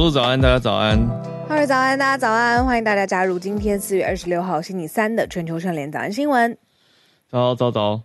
路早安，大家早安。哈喽早安，大家早安，欢迎大家加入今天四月二十六号星期三的全球串联早安新闻。早早早，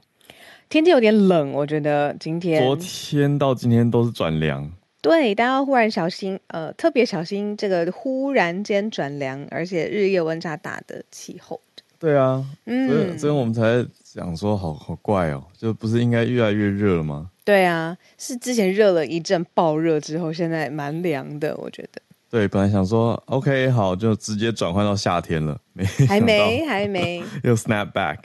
天气有点冷，我觉得今天昨天到今天都是转凉。对，大家要忽然小心，呃，特别小心这个忽然间转凉，而且日夜温差大的气候。对啊，嗯，所以所以我们才想说好，好好怪哦，就不是应该越来越热了吗？对啊，是之前热了一阵爆热之后，现在蛮凉的，我觉得。对，本来想说 OK 好，就直接转换到夏天了，没还没还没 又 snap back。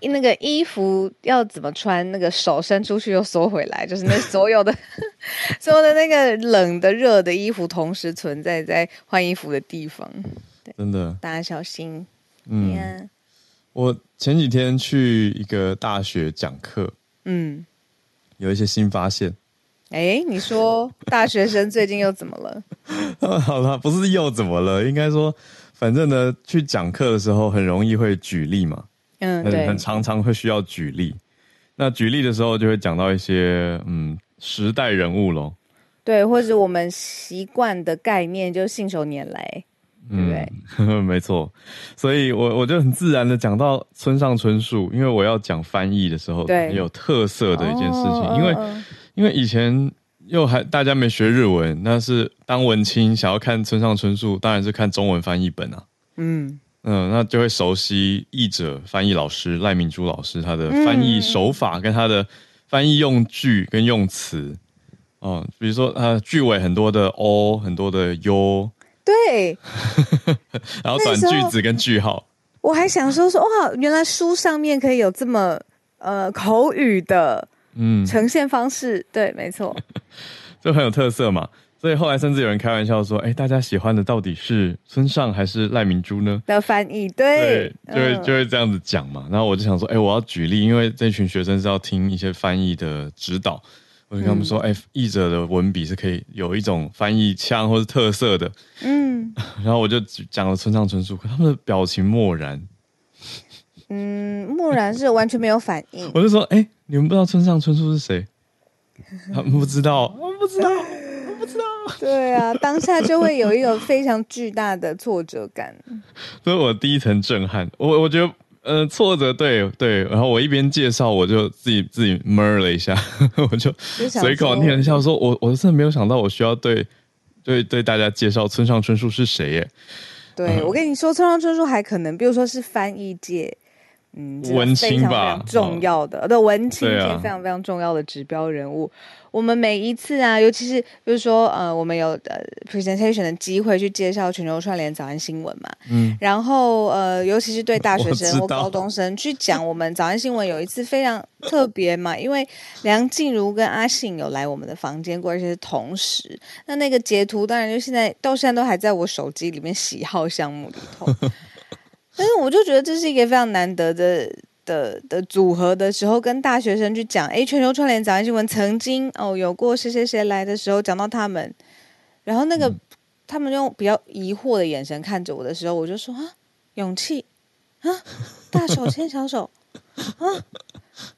那个衣服要怎么穿？那个手伸出去又缩回来，就是那所有的 所有的那个冷的热的衣服同时存在在换衣服的地方。对，真的，大家小心。嗯.我前几天去一个大学讲课，嗯，有一些新发现。哎，你说大学生最近又怎么了？好了，不是又怎么了？应该说，反正呢，去讲课的时候很容易会举例嘛。嗯，对，很常常会需要举例。那举例的时候就会讲到一些嗯时代人物咯。对，或者我们习惯的概念，就信手拈来，对不对？嗯，没错。所以我我就很自然的讲到村上春树，因为我要讲翻译的时候，有特色的一件事情，哦、因为。嗯因为以前又还大家没学日文，那是当文青想要看村上春树，当然是看中文翻译本啊。嗯嗯，那就会熟悉译者、翻译老师赖明珠老师他的翻译手法跟他的翻译用句跟用词。哦，比如说他句尾很多的 o，很多的 u。对。然后短句子跟句号。我还想说说哇，原来书上面可以有这么呃口语的。嗯，呈现方式对，没错，就很有特色嘛。所以后来甚至有人开玩笑说：“哎、欸，大家喜欢的到底是村上还是赖明珠呢？”的翻译对，对，就会就会这样子讲嘛。然后我就想说：“哎、欸，我要举例，因为这群学生是要听一些翻译的指导。”我就跟他们说：“哎、嗯，译、欸、者的文笔是可以有一种翻译腔或是特色的。”嗯，然后我就讲了村上春树，可他们的表情漠然。嗯，漠然是完全没有反应。我就说，哎、欸，你们不知道村上春树是谁？他们不知道，我不知道，我不知道。对啊，当下就会有一种非常巨大的挫折感。所以我第一层震撼，我我觉得，呃，挫折，对对。然后我一边介绍，我就自己自己闷了一下，我就随口念一下，说我我真的没有想到，我需要对对对大家介绍村上春树是谁耶。对、嗯、我跟你说，村上春树还可能，比如说是翻译界。嗯，文青吧，重要的，对，文青是非常非常重要的指标人物。我们每一次啊，尤其是比如说呃，我们有呃 presentation 的机会去介绍全球串联早安新闻嘛，嗯，然后呃，尤其是对大学生或高中生去讲我们早安新闻，有一次非常特别嘛，因为梁静茹跟阿信有来我们的房间过，而且是同时，那那个截图当然就现在到现在都还在我手机里面喜好项目里头。但是我就觉得这是一个非常难得的的的组合的时候，跟大学生去讲，哎，全球串联早安新闻曾经哦有过谁谁谁来的时候，讲到他们，然后那个、嗯、他们用比较疑惑的眼神看着我的时候，我就说啊，勇气啊，大手牵小手啊，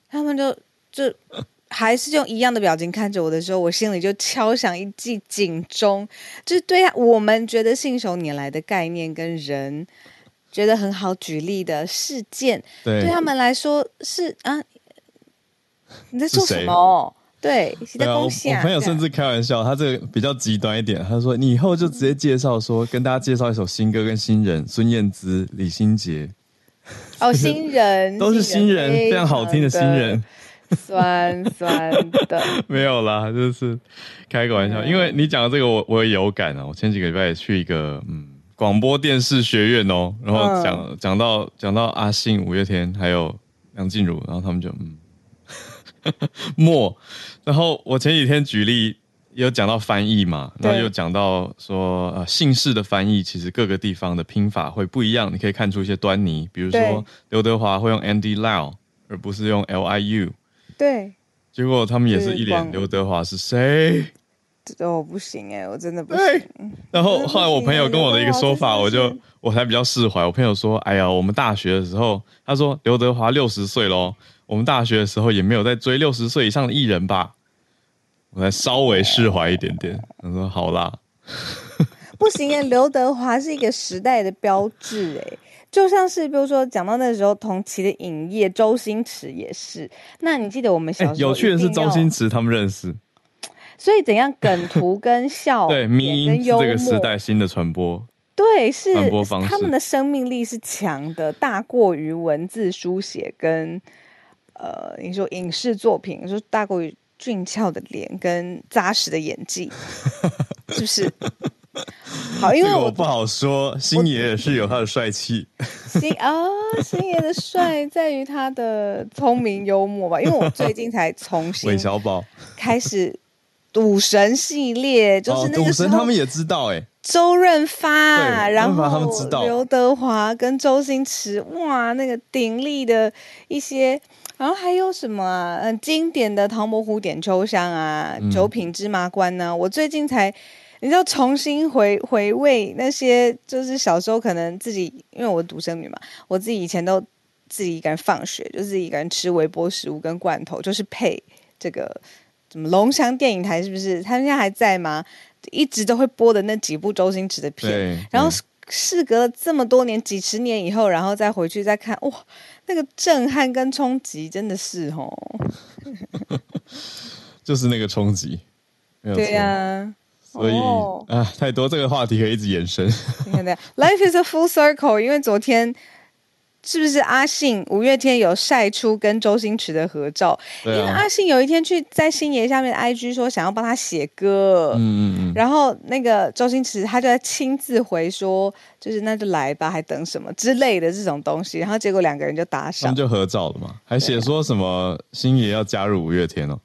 他们就就还是用一样的表情看着我的时候，我心里就敲响一记警钟，就是对呀我们觉得信手拈来的概念跟人。觉得很好举例的事件，对，对他们来说是啊，你在做什么？对，对啊，我，我朋友甚至开玩笑，他这个比较极端一点，他说：“你以后就直接介绍说，跟大家介绍一首新歌跟新人，孙燕姿、李心洁。”哦，新人都是新人，非常好听的新人，酸酸的，没有啦，就是开个玩笑。因为你讲的这个我，我我也有感啊。我前几个礼拜也去一个嗯。广播电视学院哦，然后讲讲、嗯、到讲到阿信、五月天还有梁静茹，然后他们就嗯，默。然后我前几天举例有讲到翻译嘛，然后又讲到说呃姓氏的翻译其实各个地方的拼法会不一样，你可以看出一些端倪，比如说刘德华会用 Andy Lau 而不是用 L I U，对，结果他们也是一脸刘德华是谁？这我不行哎、欸，我真的不行。然后后来我朋友跟我的一个说法，我就我才比较释怀。我朋友说：“哎呀，我们大学的时候，他说刘德华六十岁喽，我们大学的时候也没有在追六十岁以上的艺人吧？”我才稍微释怀一点点。他说：“好啦。”不行耶，刘德华是一个时代的标志哎，就像是比如说讲到那个时候同期的影业，周星驰也是。那你记得我们小时候、欸、有趣的是周星驰他们认识，所以怎样梗图跟笑 对迷因这个时代新的传播，对是传播方式，他们的生命力是强的，大过于文字书写跟呃你说影视作品，你说大过于。俊俏的脸跟扎实的演技，是不是？好，因为我，我不好说。星爷是有他的帅气，星啊，星爷的帅在于他的聪明幽默吧。因为我最近才重新韦小宝开始赌神系列，就是那个赌神他们也知道哎、欸，周润发，然后他们知道刘德华跟周星驰，哇，那个鼎力的一些。然后还有什么啊？很经典的《唐伯虎点秋香》啊，《九品芝麻官》呢。我最近才，你知道，重新回回味那些，就是小时候可能自己，因为我是独生女嘛，我自己以前都自己一个人放学，就自己一个人吃微波食物跟罐头，就是配这个什么龙翔电影台，是不是？他们现在还在吗？一直都会播的那几部周星驰的片，然后事隔了这么多年，几十年以后，然后再回去再看，哇！那个震撼跟冲击真的是哦，就是那个冲击，对呀、啊，所以、哦、啊，太多这个话题可以一直延伸。，Life is a full circle，因为昨天。是不是阿信五月天有晒出跟周星驰的合照？因为阿信有一天去在星爷下面 IG 说想要帮他写歌，嗯嗯嗯，然后那个周星驰他就在亲自回说，就是那就来吧，还等什么之类的这种东西，然后结果两个人就打赏，他们就合照了嘛，还写说什么星爷要加入五月天哦，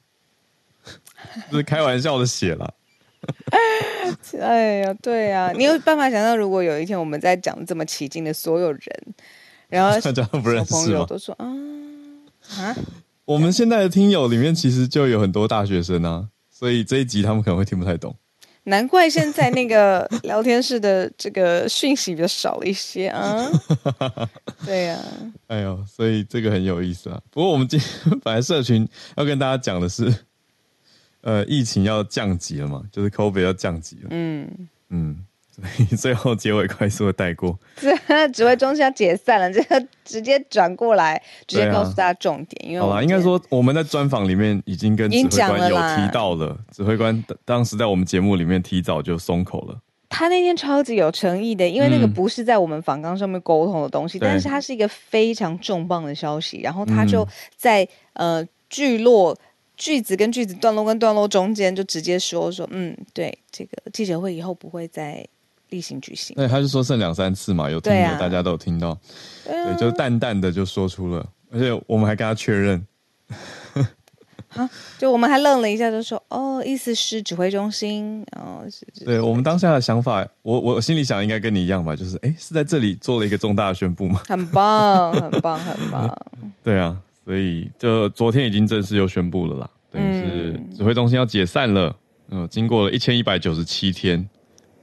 这 是开玩笑的写了。哎呀，对呀、啊，你有办法想象如果有一天我们在讲这么起劲的所有人。然后大家都不认识吗？都说啊啊！我们现在的听友里面其实就有很多大学生啊，所以这一集他们可能会听不太懂。难怪现在那个聊天室的这个讯息比较少了一些啊。对呀、啊，哎呦，所以这个很有意思啊。不过我们今天本来社群要跟大家讲的是，呃，疫情要降级了嘛，就是 COVID 要降级了。嗯嗯。最后结尾快速的带过，指挥中心要解散了，这个直接转过来，直接告诉大家重点。啊、因为好吧，应该说我们在专访里面已经跟指挥官有提到了，了指挥官当时在我们节目里面提早就松口了。他那天超级有诚意的，因为那个不是在我们访纲上面沟通的东西，嗯、但是它是一个非常重磅的消息。然后他就在、嗯、呃句落句子跟句子段落跟段落中间就直接说说，嗯，对，这个记者会以后不会再。例行举行，对，他就说剩两三次嘛，有听的、啊、大家都有听到，对，就淡淡的就说出了，而且我们还跟他确认，好，就我们还愣了一下，就说哦，意思是指挥中心，哦，是，是，对我们当下的想法，我我心里想应该跟你一样吧，就是哎，是在这里做了一个重大的宣布吗？很棒，很棒，很棒，对啊，所以就昨天已经正式又宣布了啦，等于是指挥中心要解散了，嗯、呃，经过了一千一百九十七天。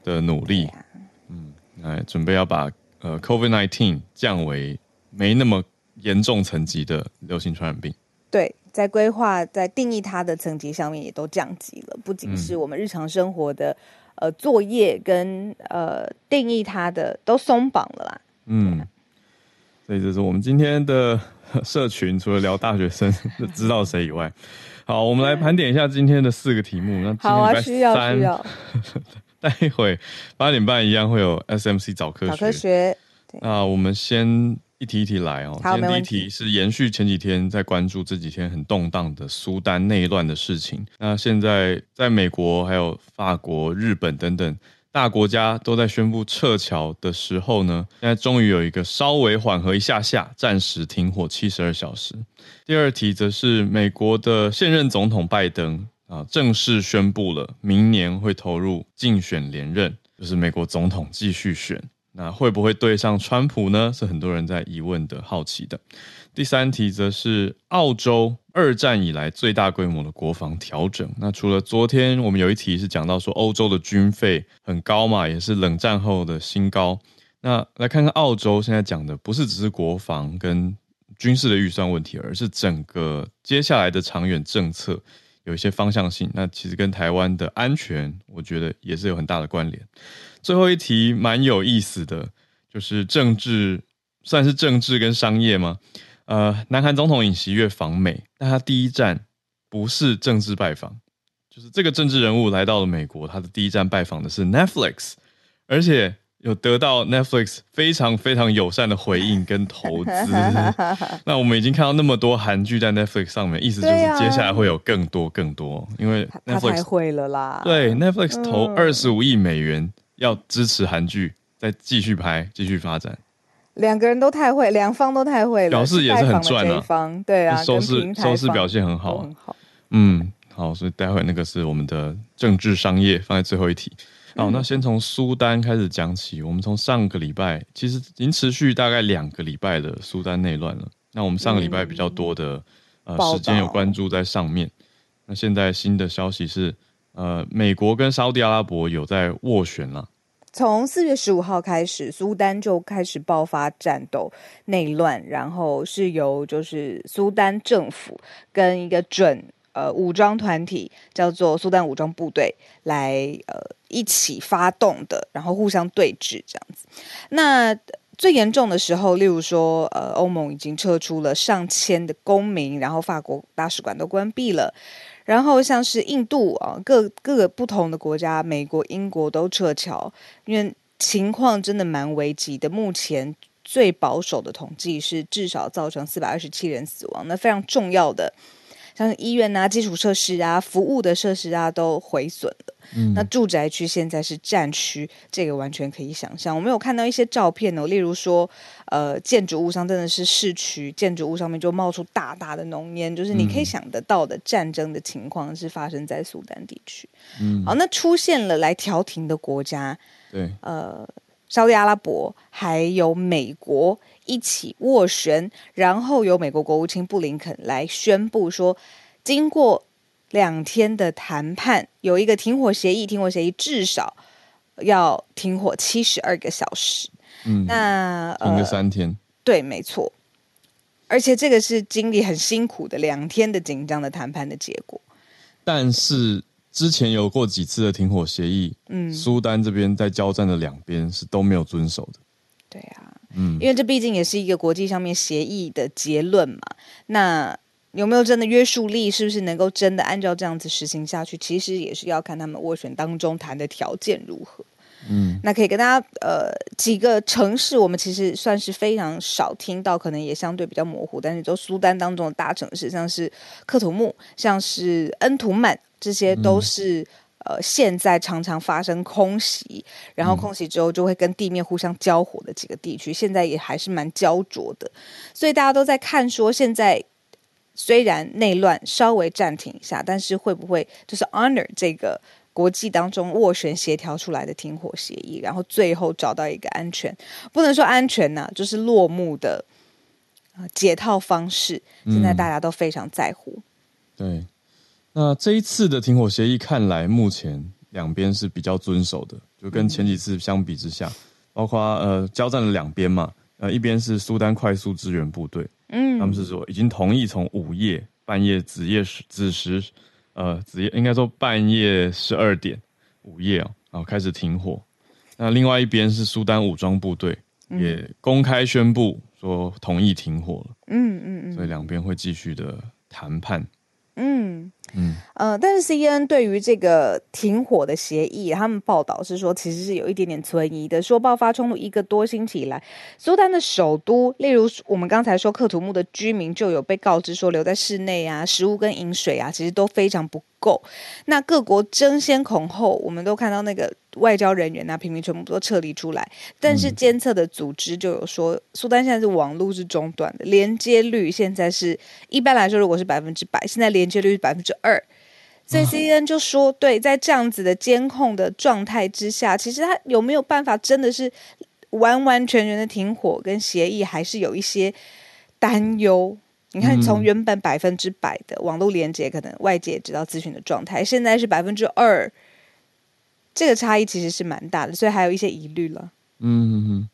的努力，啊、嗯，来准备要把呃 COVID-19 降为没那么严重层级的流行传染病。对，在规划、在定义它的层级上面也都降级了，不仅是我们日常生活的、嗯、呃作业跟呃定义它的都松绑了啦。嗯，所以这是我们今天的社群，除了聊大学生 知道谁以外，好，我们来盘点一下今天的四个题目。那好啊，需要需要。待会八点半一样会有 SMC 早科学。早科学，那我们先一题一题来哦。好，今天第一题是延续前几天在关注这几天很动荡的苏丹内乱的事情。那现在在美国、还有法国、日本等等大国家都在宣布撤侨的时候呢，现在终于有一个稍微缓和一下下，暂时停火七十二小时。第二题则是美国的现任总统拜登。啊，正式宣布了，明年会投入竞选连任，就是美国总统继续选。那会不会对上川普呢？是很多人在疑问的、好奇的。第三题则是澳洲二战以来最大规模的国防调整。那除了昨天我们有一题是讲到说欧洲的军费很高嘛，也是冷战后的新高。那来看看澳洲现在讲的，不是只是国防跟军事的预算问题，而是整个接下来的长远政策。有一些方向性。那其实跟台湾的安全，我觉得也是有很大的关联。最后一题蛮有意思的，就是政治，算是政治跟商业吗？呃，南韩总统尹锡悦访美，但他第一站不是政治拜访，就是这个政治人物来到了美国，他的第一站拜访的是 Netflix，而且有得到 Netflix 非常非常友善的回应跟投资。那我们已经看到那么多韩剧在 Netflix 上面，意思就是接下来会有更多更多，因为 Netflix 太会了啦。对，Netflix 投二十五亿美元要支持韩剧再继续拍、继续发展。两个人都太会，两方都太会了，表示也是很赚啊。对啊，收视收视表现很好，很好。嗯，好，所以待会那个是我们的政治商业，放在最后一题。好，那先从苏丹开始讲起。我们从上个礼拜，其实已经持续大概两个礼拜的苏丹内乱了。那我们上个礼拜比较多的、嗯、呃时间有关注在上面。那现在新的消息是，呃，美国跟沙乌地阿拉伯有在斡旋了。从四月十五号开始，苏丹就开始爆发战斗、内乱，然后是由就是苏丹政府跟一个准呃武装团体叫做苏丹武装部队来呃一起发动的，然后互相对峙这样子。那最严重的时候，例如说呃欧盟已经撤出了上千的公民，然后法国大使馆都关闭了。然后像是印度啊，各各个不同的国家，美国、英国都撤侨，因为情况真的蛮危急的。目前最保守的统计是至少造成四百二十七人死亡，那非常重要的。像是医院啊、基础设施啊、服务的设施啊，都毁损了。嗯，那住宅区现在是战区，这个完全可以想象。我们有看到一些照片哦，例如说，呃，建筑物上真的是市区建筑物上面就冒出大大的浓烟，就是你可以想得到的战争的情况是发生在苏丹地区。嗯，好，那出现了来调停的国家，对，呃，沙乌地阿拉伯还有美国。一起斡旋，然后由美国国务卿布林肯来宣布说，经过两天的谈判，有一个停火协议，停火协议至少要停火七十二个小时。嗯，那停个三天，呃，对，没错。而且这个是经历很辛苦的两天的紧张的谈判的结果。但是之前有过几次的停火协议，嗯，苏丹这边在交战的两边是都没有遵守的。对啊。嗯，因为这毕竟也是一个国际上面协议的结论嘛，那有没有真的约束力？是不是能够真的按照这样子实行下去？其实也是要看他们斡旋当中谈的条件如何。嗯，那可以跟大家呃几个城市，我们其实算是非常少听到，可能也相对比较模糊，但是都苏丹当中的大城市，像是克图木，像是恩图曼，这些都是。嗯呃，现在常常发生空袭，然后空袭之后就会跟地面互相交火的几个地区，嗯、现在也还是蛮焦灼的。所以大家都在看说，现在虽然内乱稍微暂停一下，但是会不会就是 honor 这个国际当中斡旋协调出来的停火协议，然后最后找到一个安全，不能说安全呐、啊，就是落幕的解套方式。现在大家都非常在乎。嗯、对。那这一次的停火协议看来，目前两边是比较遵守的，就跟前几次相比之下，包括呃交战的两边嘛，呃一边是苏丹快速支援部队，嗯，他们是说已经同意从午夜半夜子夜时子时，呃子夜应该说半夜十二点午夜啊，然后开始停火。那另外一边是苏丹武装部队也公开宣布说同意停火了，嗯嗯嗯，所以两边会继续的谈判。嗯嗯呃，但是 CNN 对于这个停火的协议，他们报道是说，其实是有一点点存疑的。说爆发冲突一个多星期以来，苏丹的首都，例如我们刚才说克图木的居民就有被告知说留在室内啊，食物跟饮水啊，其实都非常不够。那各国争先恐后，我们都看到那个。外交人员啊，平民全部都撤离出来，但是监测的组织就有说，苏丹现在是网络是中断的，连接率现在是一般来说，如果是百分之百，现在连接率是百分之二。所以 CNN 就说，对，在这样子的监控的状态之下，其实他有没有办法真的是完完全全的停火跟协议，还是有一些担忧。你看，从原本百分之百的网络连接，可能外界也知道资讯的状态，现在是百分之二。这个差异其实是蛮大的，所以还有一些疑虑了。嗯嗯嗯，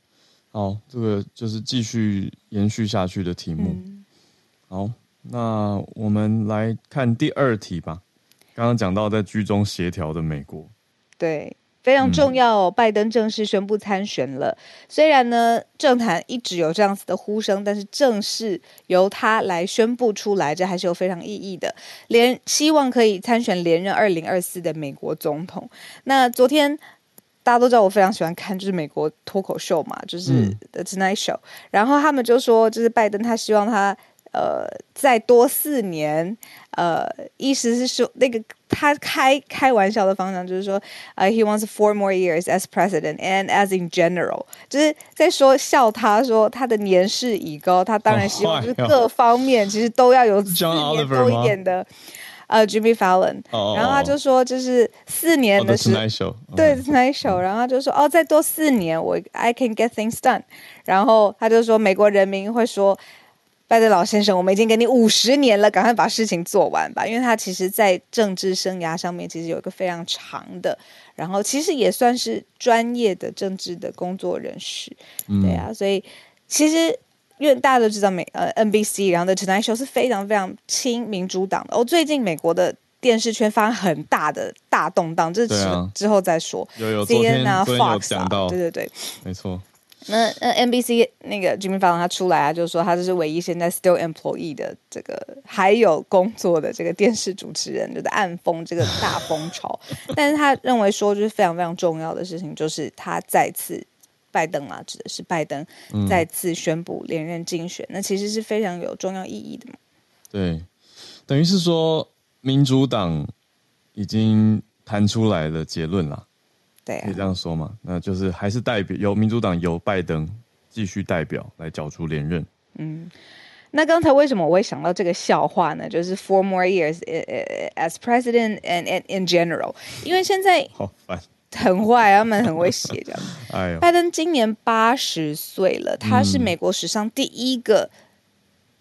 好，这个就是继续延续下去的题目。嗯、好，那我们来看第二题吧。刚刚讲到在居中协调的美国，对。非常重要哦，拜登正式宣布参选了。虽然呢，政坛一直有这样子的呼声，但是正式由他来宣布出来，这还是有非常意义的。连希望可以参选连任二零二四的美国总统。那昨天大家都知道，我非常喜欢看就是美国脱口秀嘛，就是 The Tonight Show。然后他们就说，就是拜登他希望他。呃，再多四年，呃，意思是说，那个他开开玩笑的方向就是说，呃，he wants four more years as president and as in general，就是在说笑他说他的年事已高，他当然希望就是各方面其实都要有四年多一点的，呃，Jimmy Fallon，然后他就说就是四年的时候，对，Tonight Show，然后他就说哦，再多四年我 I can get things done，然后他就说美国人民会说。拜登老先生，我们已经给你五十年了，赶快把事情做完吧。因为他其实，在政治生涯上面，其实有一个非常长的，然后其实也算是专业的政治的工作人士，嗯、对啊。所以其实，因为大家都知道美呃 NBC，然后的 Tonight Show 是非常非常亲民主党的。哦，最近美国的电视圈发生很大的大动荡，这之之后再说。有有昨天 Fox 啊，对对对，没错。那那 NBC 那个 Jimmy Fallon 他出来啊，就是说他就是唯一现在 still employee 的这个还有工作的这个电视主持人，就是暗封这个大风潮。但是他认为说，就是非常非常重要的事情，就是他再次拜登啊，指的是拜登再次宣布连任竞选，嗯、那其实是非常有重要意义的嘛。对，等于是说民主党已经谈出来了结论了。对啊，可以这样说嘛？那就是还是代表由民主党由拜登继续代表来角逐连任。嗯，那刚才为什么我会想到这个笑话呢？就是 four more years as president and, and in general，因为现在好烦，很坏，他们很会写这样。哎呦，拜登今年八十岁了，他是美国史上第一个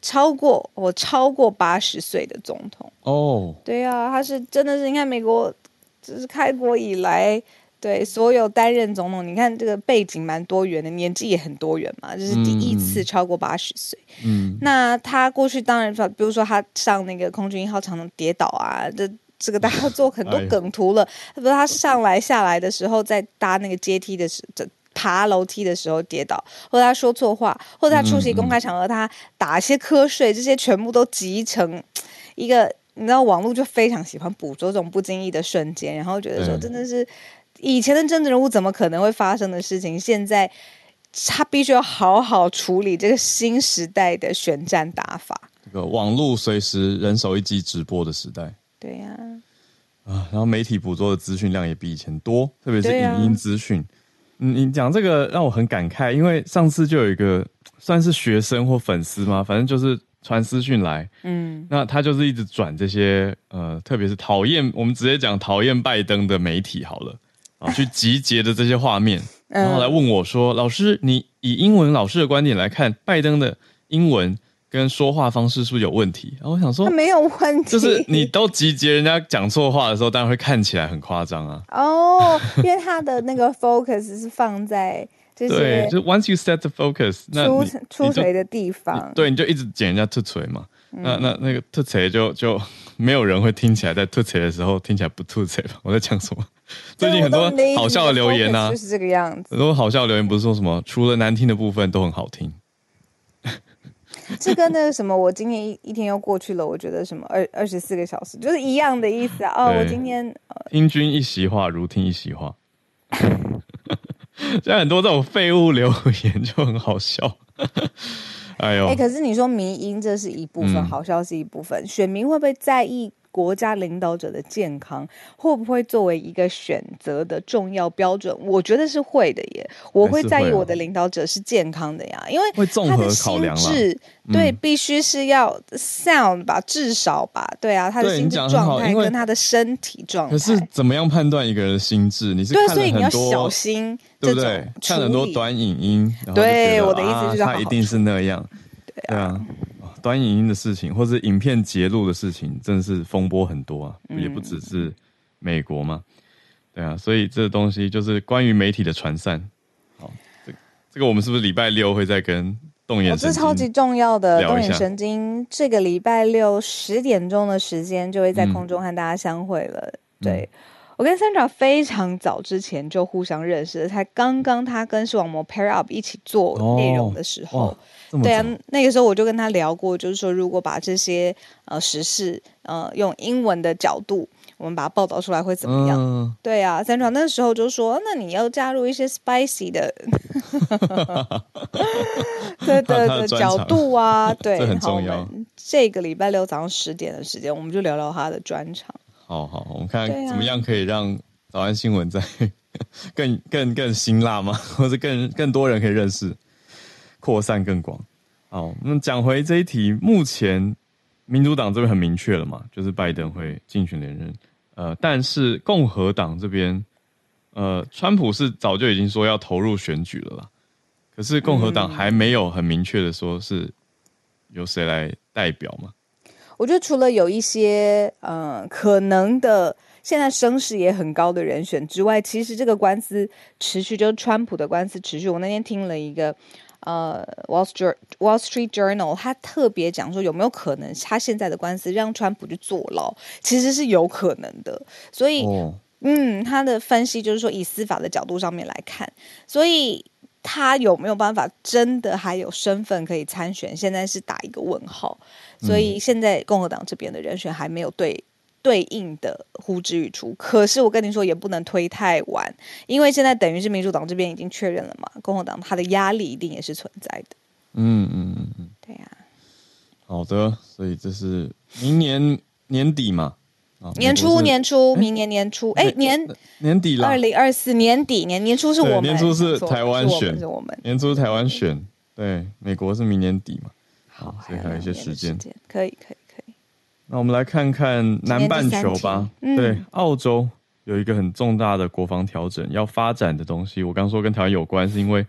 超过我超过八十岁的总统。哦，对啊，他是真的是你看美国就是开国以来。对，所有担任总统，你看这个背景蛮多元的，年纪也很多元嘛，就是第一次超过八十岁。嗯，那他过去当然，比如说他上那个空军一号常常跌倒啊，这这个大家 做很多梗图了。比如他上来下来的时候，在搭那个阶梯的时候，爬楼梯的时候跌倒，或者他说错话，或者他出席公开场合他打一些瞌睡，这些全部都集成一个，你知道网络就非常喜欢捕捉这种不经意的瞬间，然后觉得说真的是。以前的政治人物怎么可能会发生的事情？现在他必须要好好处理这个新时代的选战打法。这个网络随时人手一机直播的时代，对呀、啊，啊，然后媒体捕捉的资讯量也比以前多，特别是影音资讯。你讲这个让我很感慨，因为上次就有一个算是学生或粉丝嘛，反正就是传私讯来，嗯，那他就是一直转这些呃，特别是讨厌我们直接讲讨厌拜登的媒体好了。去集结的这些画面，然后来问我说：“老师，你以英文老师的观点来看，拜登的英文跟说话方式是不是有问题？”然后我想说，没有问题，就是你都集结人家讲错话的时候，当然会看起来很夸张啊。哦，因为他的那个 focus 是放在对，就 once you set the focus，那出出锤的地方，对，你就一直剪人家出锤嘛。嗯、那那那个吐锤就就没有人会听起来在吐锤的时候听起来不吐锤吧？我在讲什么？最近很多好笑的留言啊，就是这个样子。很多好笑的留言不是说什么除了难听的部分都很好听。这跟那个什么，我今天一一天又过去了，我觉得什么二二十四个小时就是一样的意思啊。哦，我今天听君一席话，如听一席话。现在很多这种废物留言就很好笑。哎呦！哎，可是你说迷音这是一部分，嗯、好笑是一部分，选民会不会在意国家领导者的健康？会不会作为一个选择的重要标准？我觉得是会的耶。我会在意我的领导者是健康的呀，因为他的心智对必须是要 sound 吧，至少吧，对啊，他的心智状态跟他的身体状态。可是怎么样判断一个人的心智？你是对，所以你要小心。对不对？看很多短影音，对我的意思就是他一定是那样。对啊，短影音的事情或是影片揭露的事情，真的是风波很多啊，也不只是美国嘛。对啊，所以这个东西就是关于媒体的传散。好，这这个我们是不是礼拜六会再跟动眼神经，这超级重要的动眼神经。这个礼拜六十点钟的时间就会在空中和大家相会了。嗯、对。我跟 Sandra 非常早之前就互相认识了，才刚刚他跟视网膜 pair up 一起做内容的时候，哦、对啊，那个时候我就跟他聊过，就是说如果把这些呃时事呃用英文的角度，我们把它报道出来会怎么样？嗯、对啊，Sandra 那时候就说，那你要加入一些 spicy 的，对对的角度啊，对，这很重要。这个礼拜六早上十点的时间，我们就聊聊他的专场。好好，我们看怎么样可以让早安新闻在 更更更辛辣吗？或者更更多人可以认识，扩散更广。好，那讲回这一题，目前民主党这边很明确了嘛，就是拜登会竞选连任。呃，但是共和党这边，呃，川普是早就已经说要投入选举了啦。可是共和党还没有很明确的说是由谁来代表嘛。我觉得除了有一些呃可能的现在声势也很高的人选之外，其实这个官司持续，就是川普的官司持续。我那天听了一个呃 Wall Street Wall Street Journal，他特别讲说有没有可能他现在的官司让川普去坐牢，其实是有可能的。所以，哦、嗯，他的分析就是说以司法的角度上面来看，所以他有没有办法真的还有身份可以参选，现在是打一个问号。所以现在共和党这边的人选还没有对对应的呼之欲出，可是我跟你说也不能推太晚，因为现在等于是民主党这边已经确认了嘛，共和党他的压力一定也是存在的。嗯嗯嗯嗯，对呀、啊。好的，所以这是明年年底嘛？年初年初，明年年初，哎，年年底了，二零二四年底年年初是我们年初是台湾选，是我们年初台湾选，对，美国是明年底嘛。好，所以还有一些时间，可以，可以，可以。那我们来看看南半球吧。嗯、对，澳洲有一个很重大的国防调整要发展的东西。我刚说跟台湾有关，是因为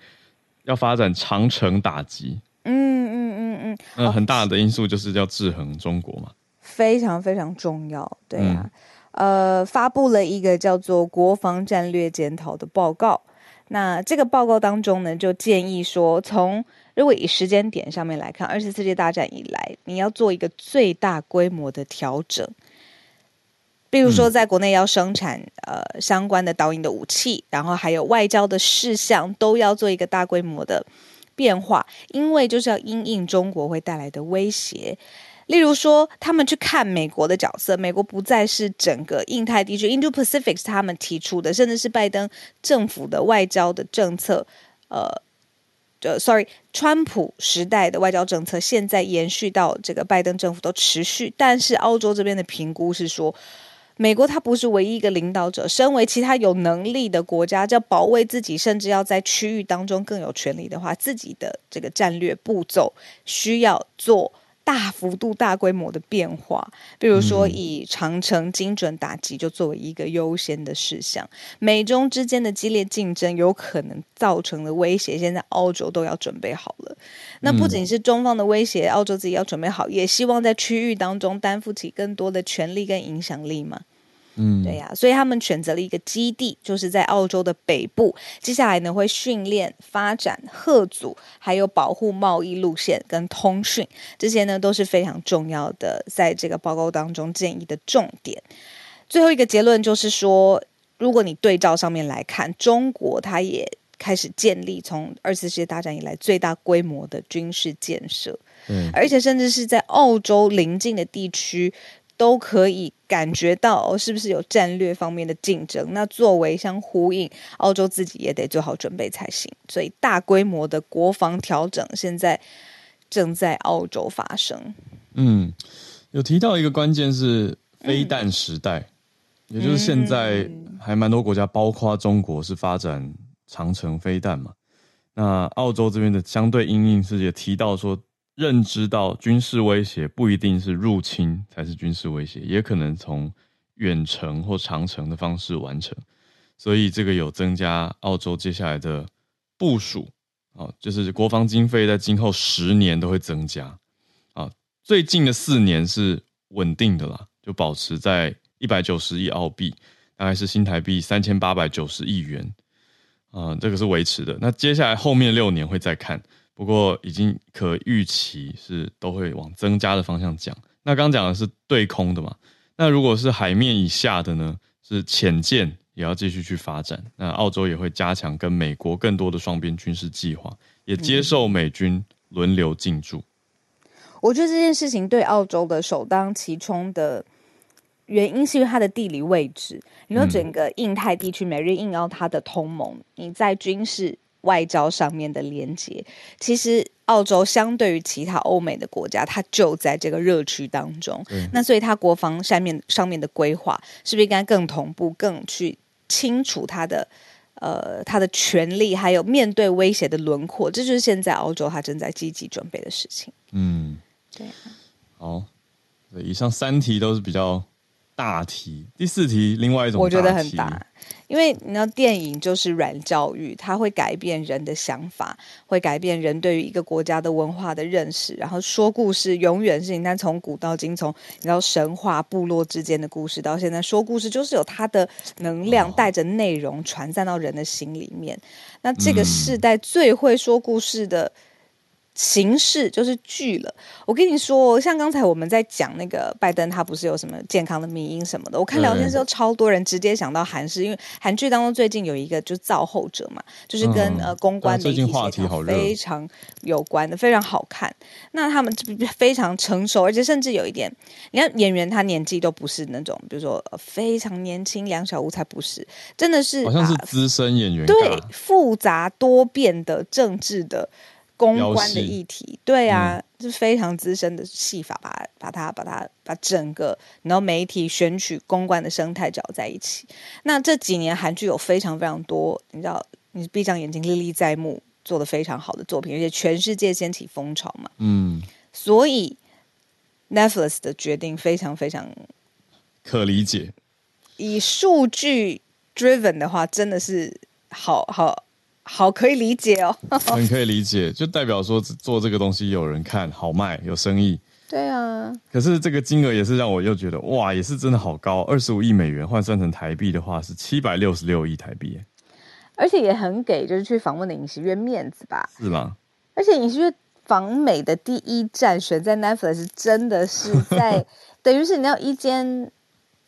要发展长城打击。嗯嗯嗯嗯。那很大的因素就是要制衡中国嘛。非常非常重要，对呀、啊。嗯、呃，发布了一个叫做《国防战略检讨》的报告。那这个报告当中呢，就建议说，从如果以时间点上面来看，二次世界大战以来，你要做一个最大规模的调整，比如说在国内要生产呃相关的导引的武器，然后还有外交的事项都要做一个大规模的变化，因为就是要因应中国会带来的威胁。例如说，他们去看美国的角色，美国不再是整个印太地区 （Indo-Pacific） 是他们提出的，甚至是拜登政府的外交的政策。呃，呃，sorry，川普时代的外交政策现在延续到这个拜登政府都持续，但是澳洲这边的评估是说，美国它不是唯一一个领导者，身为其他有能力的国家，要保卫自己，甚至要在区域当中更有权力的话，自己的这个战略步骤需要做。大幅度、大规模的变化，比如说以长城精准打击就作为一个优先的事项。美中之间的激烈竞争有可能造成的威胁，现在澳洲都要准备好了。那不仅是中方的威胁，澳洲自己要准备好，也希望在区域当中担负起更多的权力跟影响力嘛。嗯，对呀、啊，所以他们选择了一个基地，就是在澳洲的北部。接下来呢，会训练、发展、吓阻，还有保护贸易路线跟通讯，这些呢都是非常重要的，在这个报告当中建议的重点。最后一个结论就是说，如果你对照上面来看，中国它也开始建立从二次世界大战以来最大规模的军事建设，嗯，而且甚至是在澳洲邻近的地区。都可以感觉到是不是有战略方面的竞争？那作为相呼应，澳洲自己也得做好准备才行。所以大规模的国防调整现在正在澳洲发生。嗯，有提到一个关键是飞弹时代，嗯、也就是现在还蛮多国家，包括中国是发展长城飞弹嘛。那澳洲这边的相对因应是也提到说。认知到军事威胁不一定是入侵才是军事威胁，也可能从远程或长程的方式完成，所以这个有增加澳洲接下来的部署啊，就是国防经费在今后十年都会增加啊，最近的四年是稳定的啦，就保持在一百九十亿澳币，大概是新台币三千八百九十亿元啊，这个是维持的。那接下来后面六年会再看。不过已经可预期是都会往增加的方向讲。那刚讲的是对空的嘛？那如果是海面以下的呢？是潜舰也要继续去发展。那澳洲也会加强跟美国更多的双边军事计划，也接受美军轮流进驻。嗯。我觉得这件事情对澳洲的首当其冲的原因，是因为它的地理位置。你说整个印太地区，美日印澳它的同盟，你在军事。外交上面的连接，其实澳洲相对于其他欧美的国家，它就在这个热区当中。那所以它国防上面上面的规划，是不是应该更同步，更去清楚它的呃它的权利，还有面对威胁的轮廓？这就是现在澳洲它正在积极准备的事情。嗯，对。好，以上三题都是比较大题，第四题另外一种我觉得很大。因为你知道，电影就是软教育，它会改变人的想法，会改变人对于一个国家的文化的认识。然后说故事永远是你看，从古到今，从你知道神话部落之间的故事到现在，说故事就是有它的能量，带着内容传散到人的心里面。那这个世代最会说故事的。形式就是剧了。我跟你说，像刚才我们在讲那个拜登，他不是有什么健康的迷因什么的。我看聊天时候，超多人直接想到韩式，因为韩剧当中最近有一个就是造后者嘛，就是跟、嗯、呃公关的一话题非常有关的，非常好看。那他们非常成熟，而且甚至有一点，你看演员他年纪都不是那种，比如说非常年轻，梁小无才不是，真的是好像是资深演员，对复杂多变的政治的。公关的议题，对啊，是非常资深的戏法，把把它把它把整个然后媒体选取公关的生态搅在一起。那这几年韩剧有非常非常多，你知道，你闭上眼睛历历在目，做的非常好的作品，而且全世界掀起风潮嘛。嗯，所以 Netflix 的决定非常非常可理解。以数据 driven 的话，真的是好好。好，可以理解哦，很可以理解，就代表说做这个东西有人看好卖，有生意。对啊，可是这个金额也是让我又觉得哇，也是真的好高，二十五亿美元换算成台币的话是七百六十六亿台币，而且也很给就是去访问的影视院面子吧？是吗？而且影视院访美的第一站选在 Netflix，真的是在 等于是你要一间。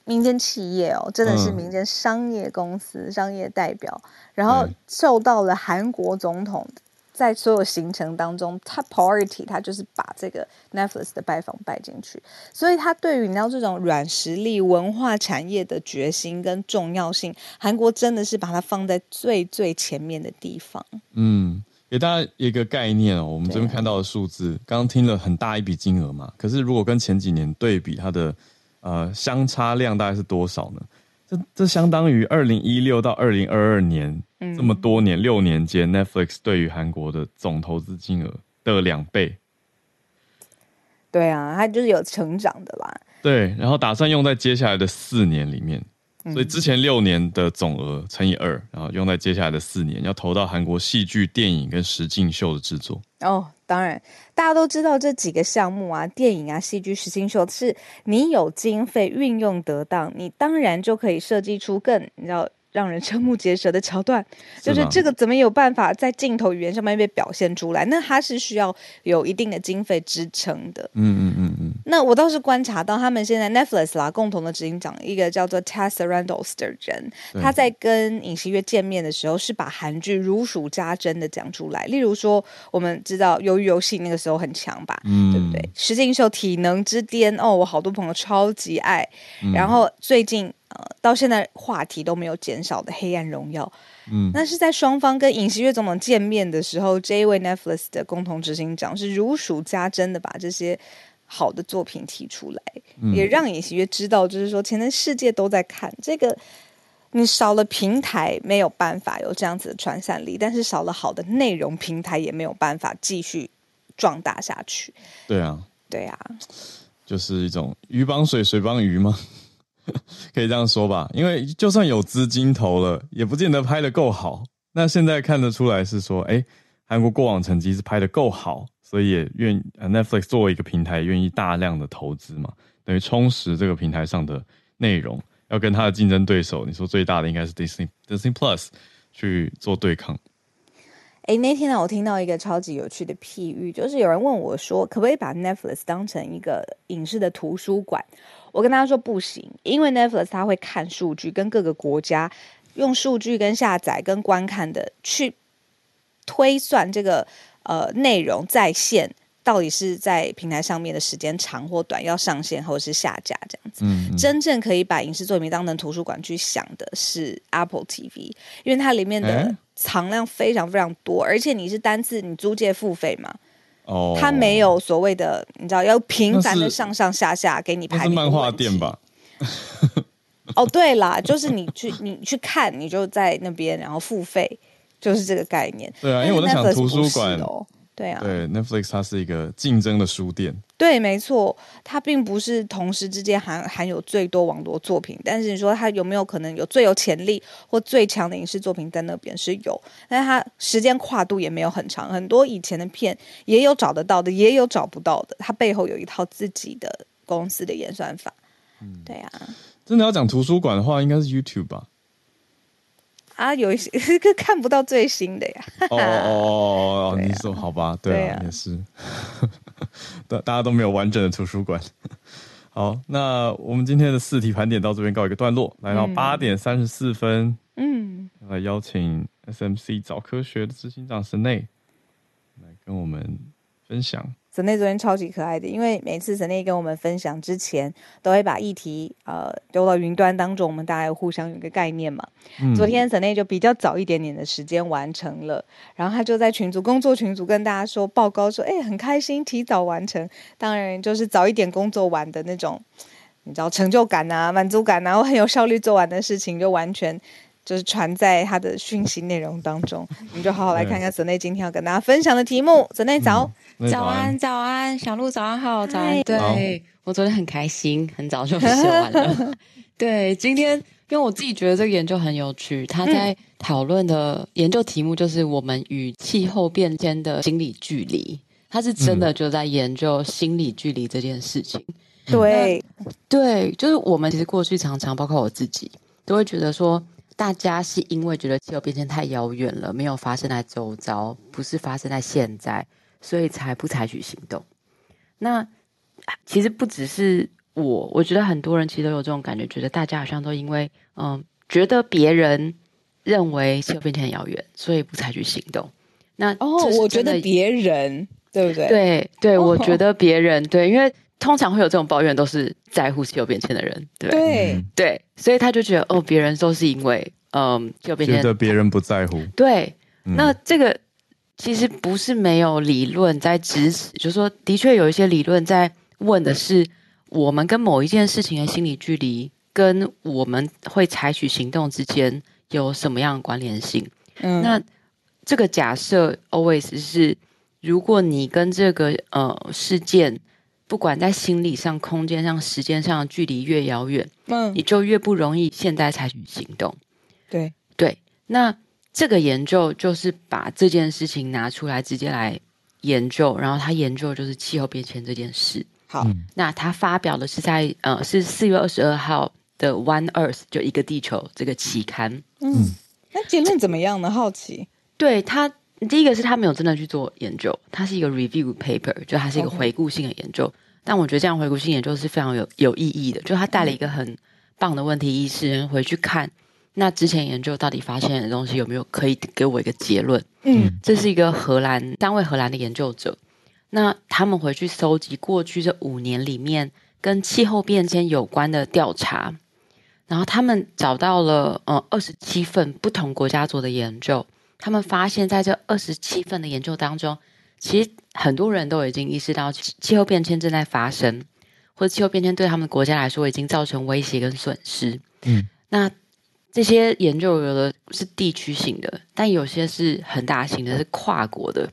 民间企业哦，真的是民间商业公司、嗯、商业代表，然后受到了韩国总统在所有行程当中，top priority，他就是把这个 Netflix 的拜访拜进去，所以他对于你知道这种软实力、文化产业的决心跟重要性，韩国真的是把它放在最最前面的地方。嗯，给大家一个概念哦，我们这边看到的数字，刚刚听了很大一笔金额嘛，可是如果跟前几年对比，它的。呃，相差量大概是多少呢？这这相当于二零一六到二零二二年、嗯、这么多年六年间，Netflix 对于韩国的总投资金额的两倍。对啊，它就是有成长的啦。对，然后打算用在接下来的四年里面。所以之前六年的总额乘以二，然后用在接下来的四年，要投到韩国戏剧、电影跟实境秀的制作。哦，当然，大家都知道这几个项目啊，电影啊、戏剧、实境秀，是你有经费运用得当，你当然就可以设计出更你知道。让人瞠目结舌的桥段，就是这个怎么有办法在镜头语言上面被表现出来？那它是需要有一定的经费支撑的。嗯嗯嗯嗯。那我倒是观察到，他们现在 Netflix 啦，共同的执行长一个叫做 Tessa Randles 的人，他在跟尹锡悦见面的时候，是把韩剧如数家珍的讲出来。例如说，我们知道《鱿鱼游戏》那个时候很强吧？嗯，对不对？实境秀《体能之巅》哦，我好多朋友超级爱。嗯、然后最近。到现在话题都没有减少的《黑暗荣耀》，嗯，那是在双方跟尹锡悦总统见面的时候，这一位 Netflix 的共同执行长是如数家珍的把这些好的作品提出来，嗯、也让尹锡悦知道，就是说，现在世界都在看这个，你少了平台没有办法有这样子的传散力，但是少了好的内容平台也没有办法继续壮大下去。对啊，对啊，就是一种鱼帮水，水帮鱼吗？可以这样说吧，因为就算有资金投了，也不见得拍得够好。那现在看得出来是说，哎，韩国过往成绩是拍得够好，所以也愿 Netflix 作为一个平台，愿意大量的投资嘛，等于充实这个平台上的内容，要跟它的竞争对手，你说最大的应该是 Disney Disney Plus 去做对抗。哎，那天呢，我听到一个超级有趣的譬喻，就是有人问我说，可不可以把 Netflix 当成一个影视的图书馆？我跟他说不行，因为 Netflix 它会看数据，跟各个国家用数据跟下载跟观看的去推算这个呃内容在线。到底是在平台上面的时间长或短，要上线或者是下架这样子。嗯，真正可以把影视作品当成图书馆去想的是 Apple TV，因为它里面的藏量非常非常多，而且你是单次你租借付费嘛。哦。它没有所谓的，你知道要频繁的上上下下给你拍。是漫画店吧？哦，对啦，就是你去你去看，你就在那边，然后付费，就是这个概念。对啊，因为我在想图书馆哦。对啊，对，Netflix 它是一个竞争的书店。对，没错，它并不是同时之间含含有最多网络作品，但是你说它有没有可能有最有潜力或最强的影视作品在那边是有，但是它时间跨度也没有很长，很多以前的片也有找得到的，也有找不到的，它背后有一套自己的公司的演算法。嗯，对啊，真的要讲图书馆的话，应该是 YouTube 吧。啊，有一些个 看不到最新的呀。哦哦哦哦，你说好吧，对啊，也是，大大家都没有完整的图书馆。好，那我们今天的四题盘点到这边告一个段落，来到八点三十四分，嗯，来邀请 SMC 早科学的执行长神内来跟我们分享。神内昨天超级可爱的，因为每次神内跟我们分享之前，都会把议题呃丢到云端当中，我们大家有互相有个概念嘛。嗯、昨天神内就比较早一点点的时间完成了，然后他就在群组工作群组跟大家说报告说，哎，很开心提早完成，当然就是早一点工作完的那种，你知道成就感啊、满足感啊，然后很有效率做完的事情就完全。就是传在他的讯息内容当中，你就好好来看看泽内今天要跟大家分享的题目。泽内早，嗯、早安，早安，小鹿早安好，早安。对我昨天很开心，很早就写完了。对，今天因为我自己觉得这个研究很有趣，他在讨论的研究题目就是我们与气候变迁的心理距离。他是真的就在研究心理距离这件事情。对，对，就是我们其实过去常常，包括我自己，都会觉得说。大家是因为觉得气候变迁太遥远了，没有发生在周遭，不是发生在现在，所以才不采取行动。那其实不只是我，我觉得很多人其实都有这种感觉，觉得大家好像都因为嗯，觉得别人认为气候变迁很遥远，所以不采取行动。那哦，我觉得别人对不对？对对，我觉得别人对，因为。通常会有这种抱怨，都是在乎气候变迁的人，对对对，所以他就觉得哦，别人都是因为嗯气候变迁，觉得别人不在乎。对，嗯、那这个其实不是没有理论在支持，就是说，的确有一些理论在问的是，我们跟某一件事情的心理距离，跟我们会采取行动之间有什么样的关联性？嗯，那这个假设 always 是，如果你跟这个呃事件。不管在心理上、空间上、时间上的距离越遥远，嗯，你就越不容易现在采取行动。对对，那这个研究就是把这件事情拿出来直接来研究，然后他研究就是气候变迁这件事。好，嗯、那他发表的是在呃是四月二十二号的《One Earth》就一个地球这个期刊。嗯，那结论怎么样呢？好奇。对他。第一个是他没有真的去做研究，它是一个 review paper，就它是一个回顾性的研究。Okay. 但我觉得这样回顾性研究是非常有有意义的，就他带了一个很棒的问题意识回去看，那之前研究到底发现的东西有没有可以给我一个结论？嗯，这是一个荷兰三位荷兰的研究者，那他们回去搜集过去这五年里面跟气候变迁有关的调查，然后他们找到了呃二十七份不同国家做的研究。他们发现，在这二十七份的研究当中，其实很多人都已经意识到气候变迁正在发生，或者气候变迁对他们国家来说已经造成威胁跟损失。嗯，那这些研究有的是地区性的，但有些是很大型的，是跨国的。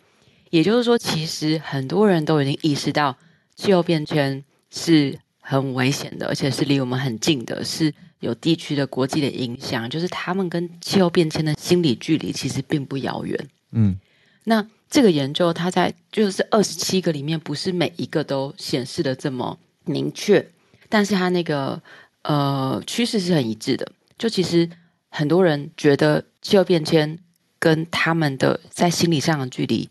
也就是说，其实很多人都已经意识到气候变迁是很危险的，而且是离我们很近的，是。有地区的国际的影响，就是他们跟气候变迁的心理距离其实并不遥远。嗯，那这个研究它在就是二十七个里面，不是每一个都显示的这么明确，但是它那个呃趋势是很一致的。就其实很多人觉得气候变迁跟他们的在心理上的距离，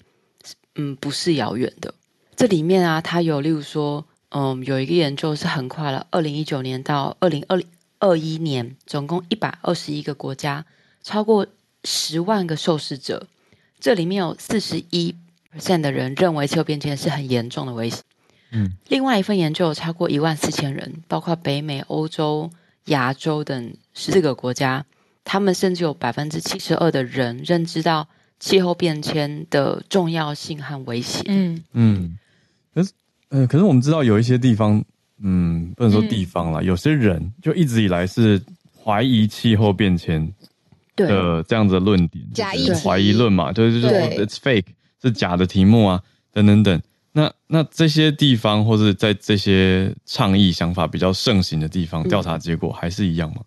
嗯，不是遥远的。这里面啊，它有例如说，嗯，有一个研究是横跨了二零一九年到二零二零二一年，总共一百二十一个国家，超过十万个受试者，这里面有四十一 percent 的人认为气候变迁是很严重的威胁。嗯，另外一份研究有超过一万四千人，包括北美、欧洲、亚洲等十四个国家，他们甚至有百分之七十二的人认知到气候变迁的重要性和威胁。嗯嗯，可是，嗯、呃，可是我们知道有一些地方，嗯，不能说地方了，嗯、有些人就一直以来是怀疑气候变迁的这样子的论点，假议怀疑论嘛，就是就是说 it's fake 是假的题目啊，等等等。那那这些地方，或者在这些倡议想法比较盛行的地方，调查结果还是一样吗？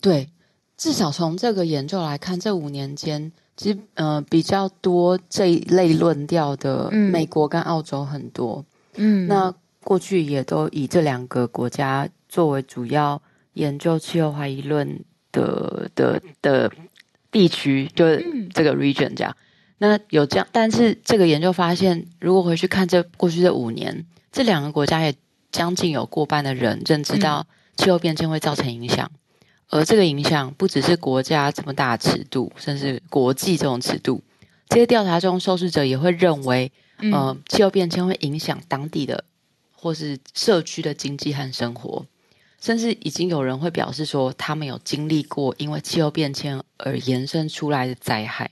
对，至少从这个研究来看，这五年间，其实呃比较多这一类论调的，美国跟澳洲很多。嗯，那过去也都以这两个国家作为主要研究气候怀疑论的的的地区，就是这个 region 这样。那有这样，但是这个研究发现，如果回去看这过去这五年，这两个国家也将近有过半的人认知到气候变迁会造成影响，而这个影响不只是国家这么大尺度，甚至国际这种尺度。这些调查中，受试者也会认为，呃，气候变迁会影响当地的或是社区的经济和生活，甚至已经有人会表示说，他们有经历过因为气候变迁而延伸出来的灾害。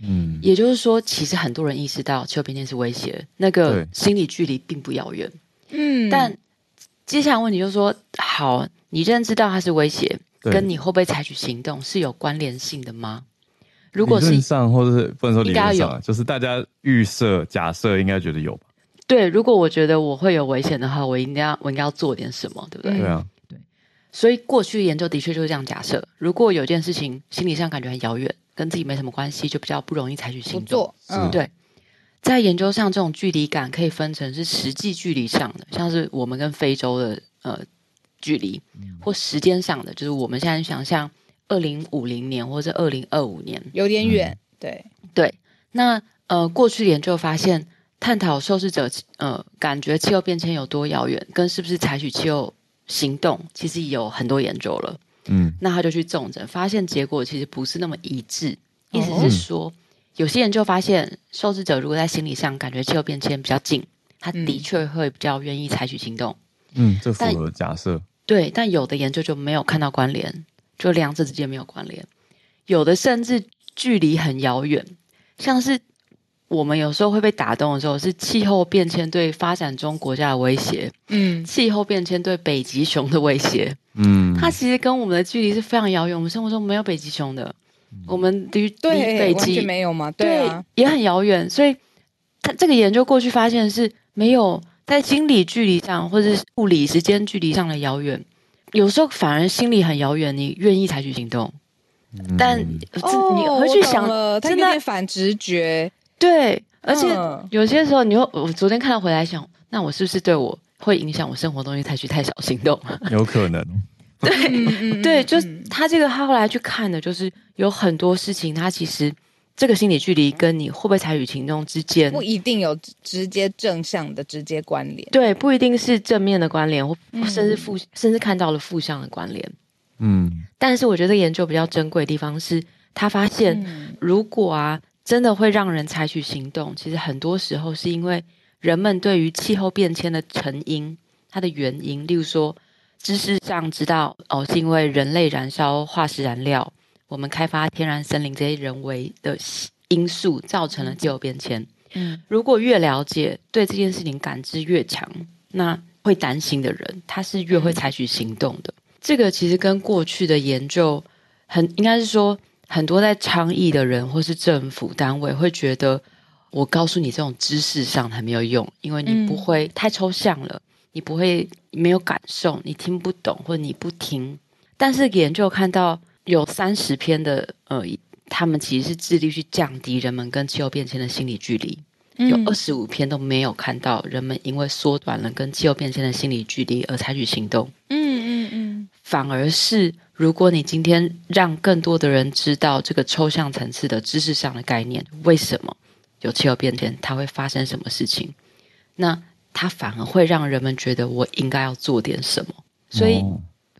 嗯，也就是说，其实很多人意识到气候变迁是威胁，那个心理距离并不遥远。嗯，但接下来问题就是说，好，你认知到它是威胁，跟你会不会采取行动是有关联性的吗？如果是理论上，或者是不能说理论上，就是大家预设假设应该觉得有吧？对，如果我觉得我会有危险的话，我应该要我应该要做点什么，对不对？对啊，对。所以过去研究的确就是这样假设，如果有件事情心理上感觉很遥远。跟自己没什么关系，就比较不容易采取行动。嗯，对，在研究上，这种距离感可以分成是实际距离上的，像是我们跟非洲的呃距离，或时间上的，就是我们现在想象二零五零年或者二零二五年，有点远。对对，那呃，过去研究发现，探讨受试者呃感觉气候变迁有多遥远，跟是不是采取气候行动，其实有很多研究了。嗯，那他就去重诊，发现结果其实不是那么一致。意思是说，哦、有些研究发现，受试者如果在心理上感觉气候变迁比较近，他的确会比较愿意采取行动。嗯，这符合假设。对，但有的研究就没有看到关联，就两者之间没有关联。有的甚至距离很遥远，像是。我们有时候会被打动的时候，是气候变迁对发展中国家的威胁。嗯，气候变迁对北极熊的威胁。嗯，它其实跟我们的距离是非常遥远。我们生活中没有北极熊的，我们离离北极没有吗？对啊，对，也很遥远。所以，他这个研究过去发现是没有在心理距离上，或者是物理时间距离上的遥远。有时候反而心里很遥远，你愿意采取行动，但你回去想，了，它有点反直觉。对，而且有些时候，你会，我昨天看到回来想，那我是不是对我会影响我生活东西采取太小行动？有可能。对，对，就他这个他后来去看的，就是有很多事情，他其实这个心理距离跟你会不会采取行动之间，不一定有直接正向的直接关联。对，不一定是正面的关联，或甚至负，甚至看到了负向的关联。嗯，但是我觉得研究比较珍贵的地方是，他发现如果啊。真的会让人采取行动。其实很多时候是因为人们对于气候变迁的成因、它的原因，例如说知识上知道哦，是因为人类燃烧化石燃料、我们开发天然森林这些人为的因素造成了气候变迁。嗯，如果越了解，对这件事情感知越强，那会担心的人，他是越会采取行动的。嗯、这个其实跟过去的研究很应该是说。很多在倡议的人或是政府单位会觉得，我告诉你这种知识上还没有用，因为你不会太抽象了，你不会没有感受，你听不懂或你不听。但是研究看到有三十篇的呃，他们其实是致力去降低人们跟气候变迁的心理距离，有二十五篇都没有看到人们因为缩短了跟气候变迁的心理距离而采取行动。嗯嗯嗯，反而是。如果你今天让更多的人知道这个抽象层次的知识上的概念，为什么？有气候变迁，它会发生什么事情，那它反而会让人们觉得我应该要做点什么。所以，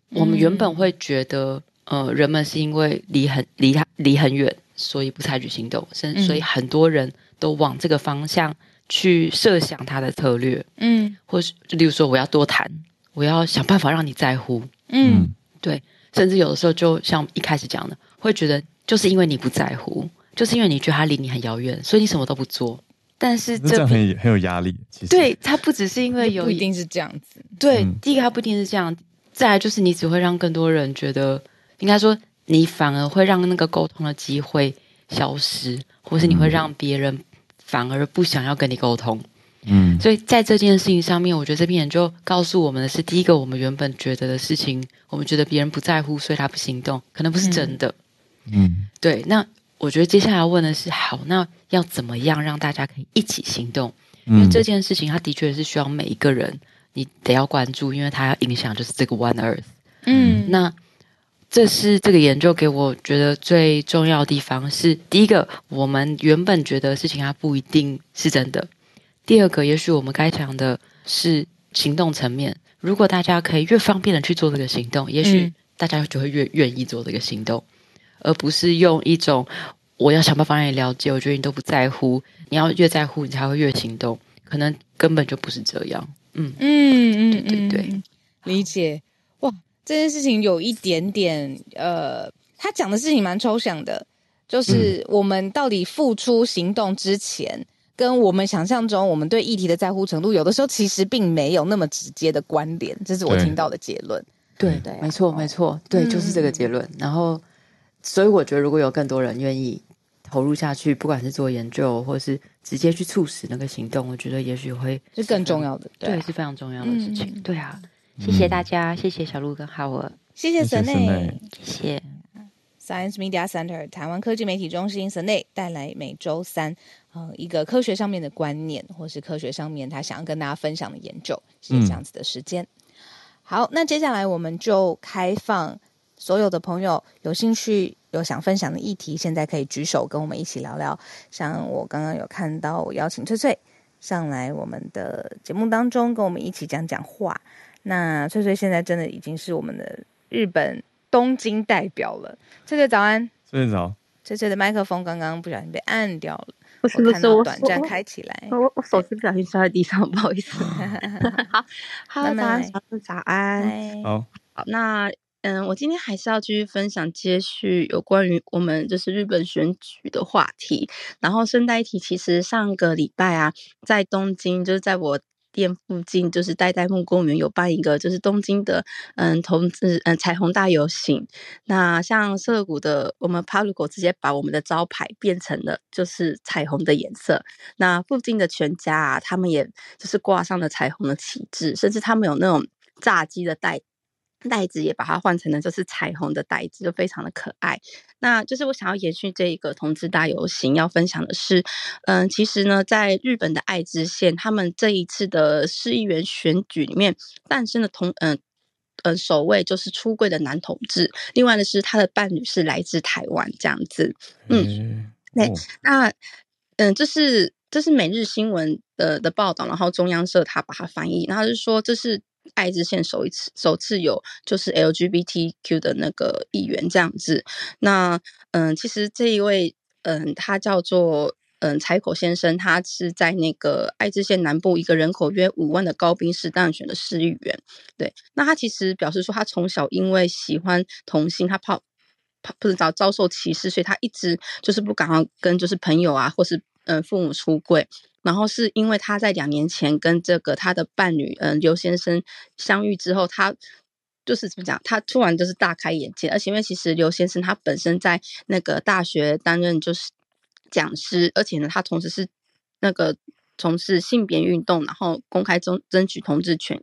我们原本会觉得，呃，人们是因为离很离离很远，所以不采取行动，甚所以很多人都往这个方向去设想他的策略，嗯，或是例如说，我要多谈，我要想办法让你在乎，嗯，对，甚至有的时候就像一开始讲的，会觉得就是因为你不在乎，就是因为你觉得他离你很遥远，所以你什么都不做。但是这，这样很很有压力。其实对，他不只是因为有不一定是这样子。对，嗯、第一个他不一定是这样。再来就是你只会让更多人觉得，应该说你反而会让那个沟通的机会消失，或是你会让别人反而不想要跟你沟通。嗯，所以在这件事情上面，我觉得这篇研究告诉我们的是：第一个，我们原本觉得的事情，我们觉得别人不在乎，所以他不行动，可能不是真的。嗯，对，那。我觉得接下来要问的是，好，那要怎么样让大家可以一起行动？因为这件事情，它的确是需要每一个人你得要关注，因为它要影响就是这个 One Earth。嗯，那这是这个研究给我觉得最重要的地方是：第一个，我们原本觉得事情它不一定是真的；第二个，也许我们该讲的是行动层面。如果大家可以越方便的去做这个行动，也许大家就会越愿意做这个行动。而不是用一种我要想办法让你了解，我觉得你都不在乎，你要越在乎，你才会越行动，可能根本就不是这样。嗯嗯嗯，对对对，理解。哇，这件事情有一点点呃，他讲的事情蛮抽象的，就是我们到底付出行动之前，跟我们想象中我们对议题的在乎程度，有的时候其实并没有那么直接的关联，这是我听到的结论。对对，没错没错，对，就是这个结论。然后。所以我觉得，如果有更多人愿意投入下去，不管是做研究，或是直接去促使那个行动，我觉得也许会是更重要的，对，对，是非常重要的事情。嗯、对啊，谢谢大家，谢谢小鹿跟浩尔，谢谢神内，谢谢 Science Media Center 台湾科技媒体中心 s u n a y 带来每周三，呃，一个科学上面的观念，或是科学上面他想要跟大家分享的研究，是这样子的时间。嗯、好，那接下来我们就开放。所有的朋友有兴趣、有想分享的议题，现在可以举手跟我们一起聊聊。像我刚刚有看到，我邀请翠翠上来我们的节目当中，跟我们一起讲讲话。那翠翠现在真的已经是我们的日本东京代表了。翠翠早安，翠翠早。翠翠的麦克风刚刚不小心被按掉了，不是不是，我短暂开起来，我我，手机不小心摔在地上，不好意思。好，好，早安，小鹿早安。好，好，那。嗯，我今天还是要继续分享接续有关于我们就是日本选举的话题。然后顺带一提，其实上个礼拜啊，在东京，就是在我店附近，就是代代木公园有办一个就是东京的嗯同志嗯彩虹大游行。那像涩谷的我们 PARCO 直接把我们的招牌变成了就是彩虹的颜色。那附近的全家啊，他们也就是挂上了彩虹的旗帜，甚至他们有那种炸鸡的袋。袋子也把它换成了就是彩虹的袋子，就非常的可爱。那就是我想要延续这一个同志大游行，要分享的是，嗯，其实呢，在日本的爱知县，他们这一次的市议员选举里面诞生的同，嗯嗯，首位就是出柜的男同志。另外的是，他的伴侣是来自台湾，这样子。嗯，对，那嗯，这是这是每日新闻的的报道，然后中央社他把它翻译，然后就说这是。爱知县首一次首次有就是 LGBTQ 的那个议员这样子，那嗯，其实这一位嗯，他叫做嗯柴口先生，他是在那个爱知县南部一个人口约五万的高滨市当选的市议员。对，那他其实表示说，他从小因为喜欢同性，他怕怕不是遭遭受歧视，所以他一直就是不敢跟就是朋友啊，或是嗯父母出柜。然后是因为他在两年前跟这个他的伴侣，嗯，刘先生相遇之后，他就是怎么讲？他突然就是大开眼界，而且因为其实刘先生他本身在那个大学担任就是讲师，而且呢，他同时是那个从事性别运动，然后公开争争取同志权。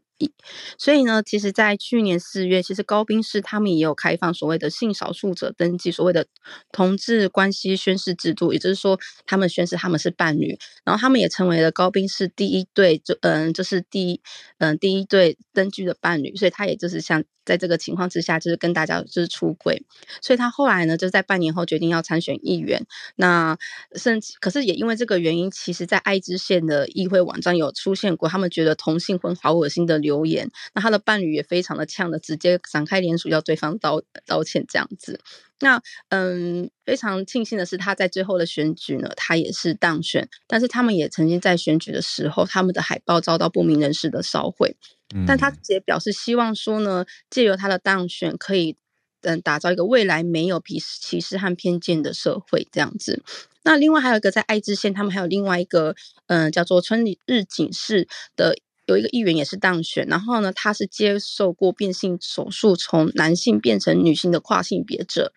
所以呢，其实，在去年四月，其实高宾市他们也有开放所谓的性少数者登记，所谓的同志关系宣誓制度，也就是说，他们宣誓他们是伴侣，然后他们也成为了高宾市第一对，就嗯，就是第一嗯第一对登记的伴侣，所以他也就是像在这个情况之下，就是跟大家就是出轨，所以他后来呢，就在半年后决定要参选议员。那甚至可是也因为这个原因，其实在爱知县的议会网站有出现过，他们觉得同性婚好恶心的留言。那他的伴侣也非常的呛的，直接展开联署要对方道道歉这样子。那嗯，非常庆幸的是，他在最后的选举呢，他也是当选。但是他们也曾经在选举的时候，他们的海报遭到不明人士的烧毁。嗯，但他也表示希望说呢，借由他的当选，可以嗯打造一个未来没有鄙视、歧视和偏见的社会这样子。那另外还有一个在爱知县，他们还有另外一个嗯叫做村里日景市的。有一个议员也是当选，然后呢，他是接受过变性手术，从男性变成女性的跨性别者。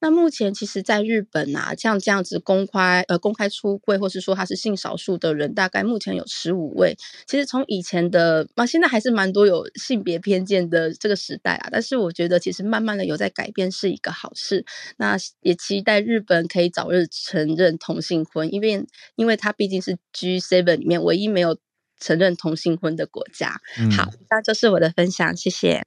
那目前其实，在日本啊，像这样子公开呃公开出柜，或是说他是性少数的人，大概目前有十五位。其实从以前的嘛，现在还是蛮多有性别偏见的这个时代啊。但是我觉得，其实慢慢的有在改变，是一个好事。那也期待日本可以早日承认同性婚，因为因为它毕竟是 G7 里面唯一没有。承认同性婚的国家。嗯、好，那就是我的分享，谢谢。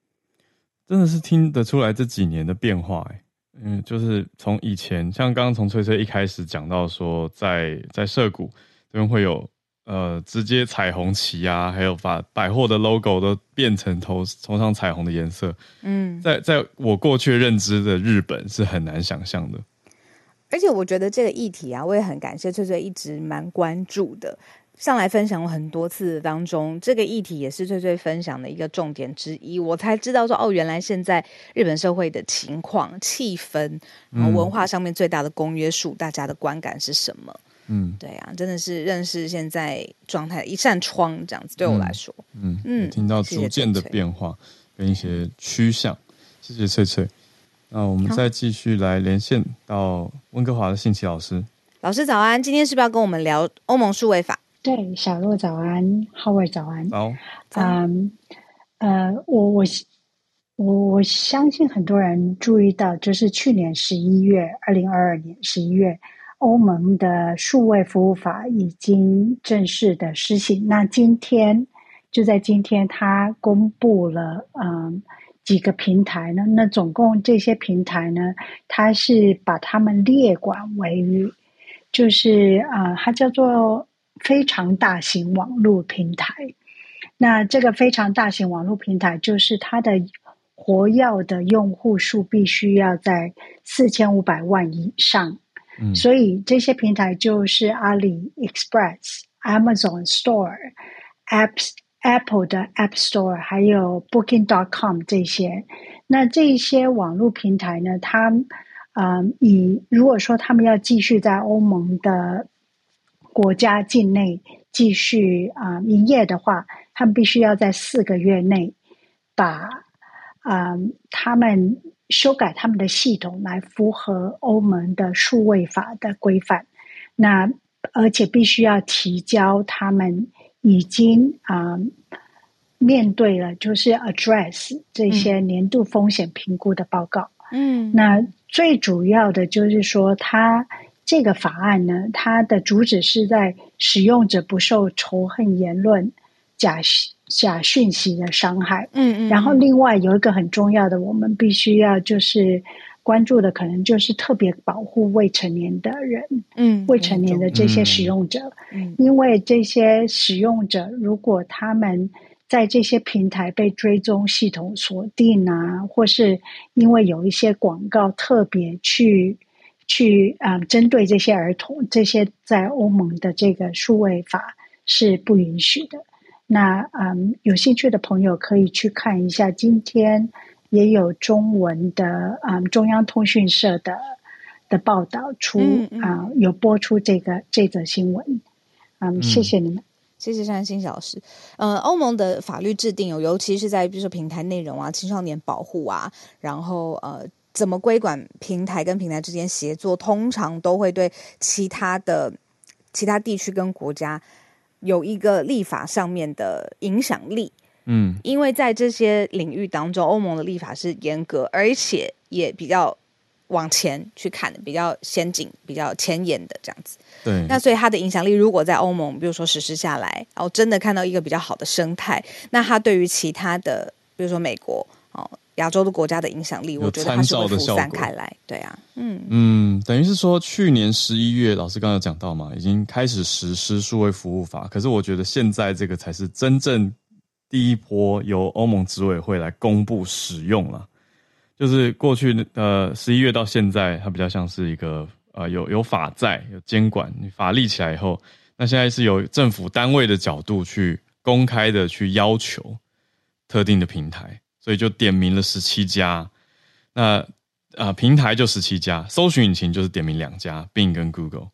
真的是听得出来这几年的变化，哎，嗯，就是从以前，像刚刚从翠翠一开始讲到说在，在在涩谷这边会有呃直接彩虹旗啊，还有把百货的 logo 都变成头头上彩虹的颜色。嗯，在在我过去认知的日本是很难想象的。而且我觉得这个议题啊，我也很感谢翠翠一直蛮关注的。上来分享过很多次当中，这个议题也是翠翠分享的一个重点之一。我才知道说，哦，原来现在日本社会的情况、气氛，然后文化上面最大的公约数，大家的观感是什么？嗯，对啊，真的是认识现在状态一扇窗，这样子对我来说，嗯嗯，听到逐渐的变化跟一些趋向，谢谢翠翠。那我们再继续来连线到温哥华的信奇老师。老师早安，今天是不是要跟我们聊欧盟数位法？对，小洛早安，Howard 早安。好，嗯，呃，我我我我相信很多人注意到，就是去年十一月，二零二二年十一月，欧盟的数位服务法已经正式的施行。那今天就在今天，它公布了嗯几个平台呢？那总共这些平台呢，它是把它们列管为，就是啊，它叫做。非常大型网络平台，那这个非常大型网络平台就是它的活跃的用户数必须要在四千五百万以上，嗯，所以这些平台就是阿里 Express、Amazon Store、Apps、Apple 的 App Store，还有 Booking.com 这些。那这些网络平台呢，它嗯，以如果说他们要继续在欧盟的。国家境内继续啊、呃、营业的话，他们必须要在四个月内把啊、呃、他们修改他们的系统来符合欧盟的数位法的规范。那而且必须要提交他们已经啊、呃、面对了，就是 address 这些年度风险评估的报告。嗯，那最主要的就是说他。这个法案呢，它的主旨是在使用者不受仇恨言论、假假讯息的伤害。嗯嗯。然后，另外有一个很重要的，我们必须要就是关注的，可能就是特别保护未成年的人。嗯。未成年的这些使用者，嗯，因为这些使用者如果他们在这些平台被追踪系统锁定啊，或是因为有一些广告特别去。去啊、嗯，针对这些儿童，这些在欧盟的这个数位法是不允许的。那嗯，有兴趣的朋友可以去看一下，今天也有中文的嗯中央通讯社的的报道出啊、嗯嗯，有播出这个这则新闻。嗯，谢谢你们，谢谢山新老师。呃，欧盟的法律制定有，尤其是在比如说平台内容啊、青少年保护啊，然后呃。怎么规管平台跟平台之间协作？通常都会对其他的其他地区跟国家有一个立法上面的影响力。嗯，因为在这些领域当中，欧盟的立法是严格，而且也比较往前去看的，比较先进、比较前沿的这样子。对，那所以它的影响力如果在欧盟，比如说实施下来，然后真的看到一个比较好的生态，那它对于其他的，比如说美国哦。亚洲的国家的影响力，我觉得它是会扩散开来。对啊，嗯嗯，等于是说去年十一月，老师刚刚有讲到嘛，已经开始实施数位服务法。可是我觉得现在这个才是真正第一波由欧盟执委会来公布使用了。就是过去呃十一月到现在，它比较像是一个呃有有法在有监管，你法立起来以后，那现在是由政府单位的角度去公开的去要求特定的平台，所以就点名了十七家，那啊、呃、平台就十七家，搜寻引擎就是点名两家，Bing 跟 Google，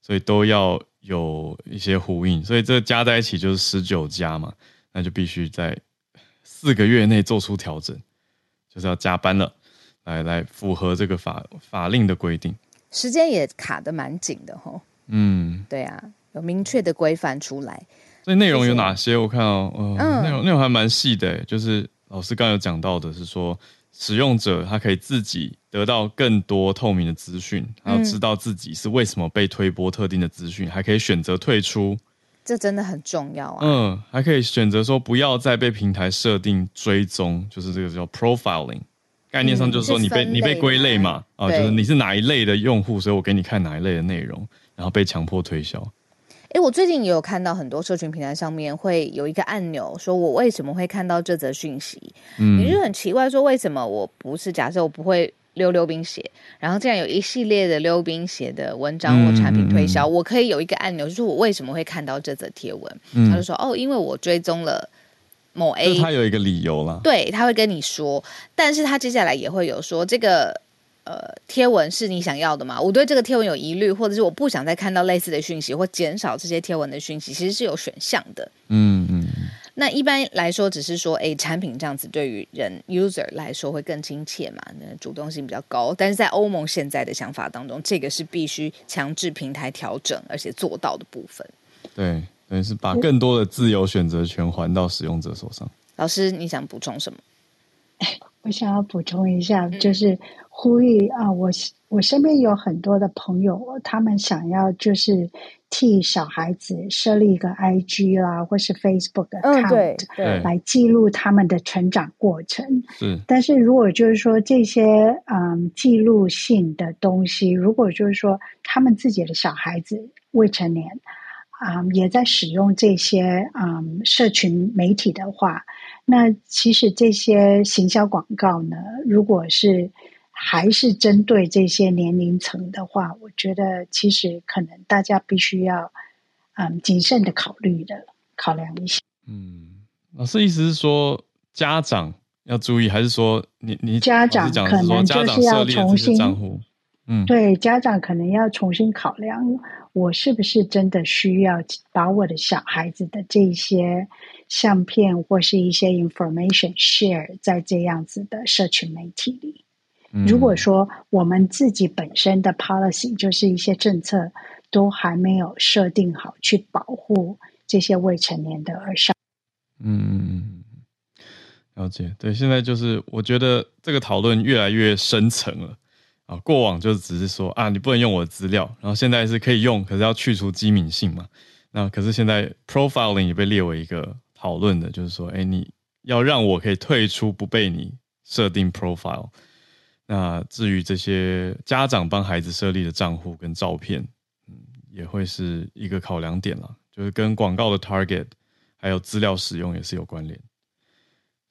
所以都要有一些呼应，所以这加在一起就是十九家嘛，那就必须在四个月内做出调整。就是要加班了，来来符合这个法法令的规定，时间也卡的蛮紧的吼。嗯，对啊，有明确的规范出来。所以内容有哪些？我看哦，呃、嗯，内容内容还蛮细的，就是老师刚刚有讲到的是说，使用者他可以自己得到更多透明的资讯，然后知道自己是为什么被推播特定的资讯，还可以选择退出。这真的很重要啊！嗯，还可以选择说不要再被平台设定追踪，就是这个叫 profiling，概念上就是说你被、嗯、你被归类嘛，啊，就是你是哪一类的用户，所以我给你看哪一类的内容，然后被强迫推销。哎，我最近也有看到很多社群平台上面会有一个按钮，说我为什么会看到这则讯息？嗯，你就很奇怪，说为什么我不是？假设我不会。溜溜冰鞋，然后竟然有一系列的溜冰鞋的文章或产品推销，嗯嗯、我可以有一个按钮，就是我为什么会看到这则贴文？嗯、他就说哦，因为我追踪了某 A，他有一个理由啦。对，他会跟你说，但是他接下来也会有说这个呃贴文是你想要的吗？我对这个贴文有疑虑，或者是我不想再看到类似的讯息，或减少这些贴文的讯息，其实是有选项的。嗯嗯。那一般来说，只是说，哎，产品这样子对于人 user 来说会更亲切嘛，那主动性比较高。但是在欧盟现在的想法当中，这个是必须强制平台调整而且做到的部分。对，等于是把更多的自由选择权还到使用者手上。老师，你想补充什么？我想要补充一下，就是呼吁啊，我我身边有很多的朋友，他们想要就是。替小孩子设立一个 IG 啦，或是 Facebook account，、嗯、对对来记录他们的成长过程。是，但是如果就是说这些嗯记录性的东西，如果就是说他们自己的小孩子未成年啊、嗯，也在使用这些嗯社群媒体的话，那其实这些行销广告呢，如果是。还是针对这些年龄层的话，我觉得其实可能大家必须要嗯谨慎的考虑的考量一下。嗯，老师意思是说家长要注意，还是说你你家长可能就是要重新账户？嗯，对，家长可能要重新考量，我是不是真的需要把我的小孩子的这些相片或是一些 information share 在这样子的社群媒体里？如果说我们自己本身的 policy 就是一些政策都还没有设定好去保护这些未成年的儿少，嗯，了解。对，现在就是我觉得这个讨论越来越深层了啊。过往就只是说啊，你不能用我的资料，然后现在是可以用，可是要去除机敏性嘛。那可是现在 profiling 也被列为一个讨论的，就是说，哎，你要让我可以退出，不被你设定 profile。那至于这些家长帮孩子设立的账户跟照片，嗯，也会是一个考量点了，就是跟广告的 target 还有资料使用也是有关联。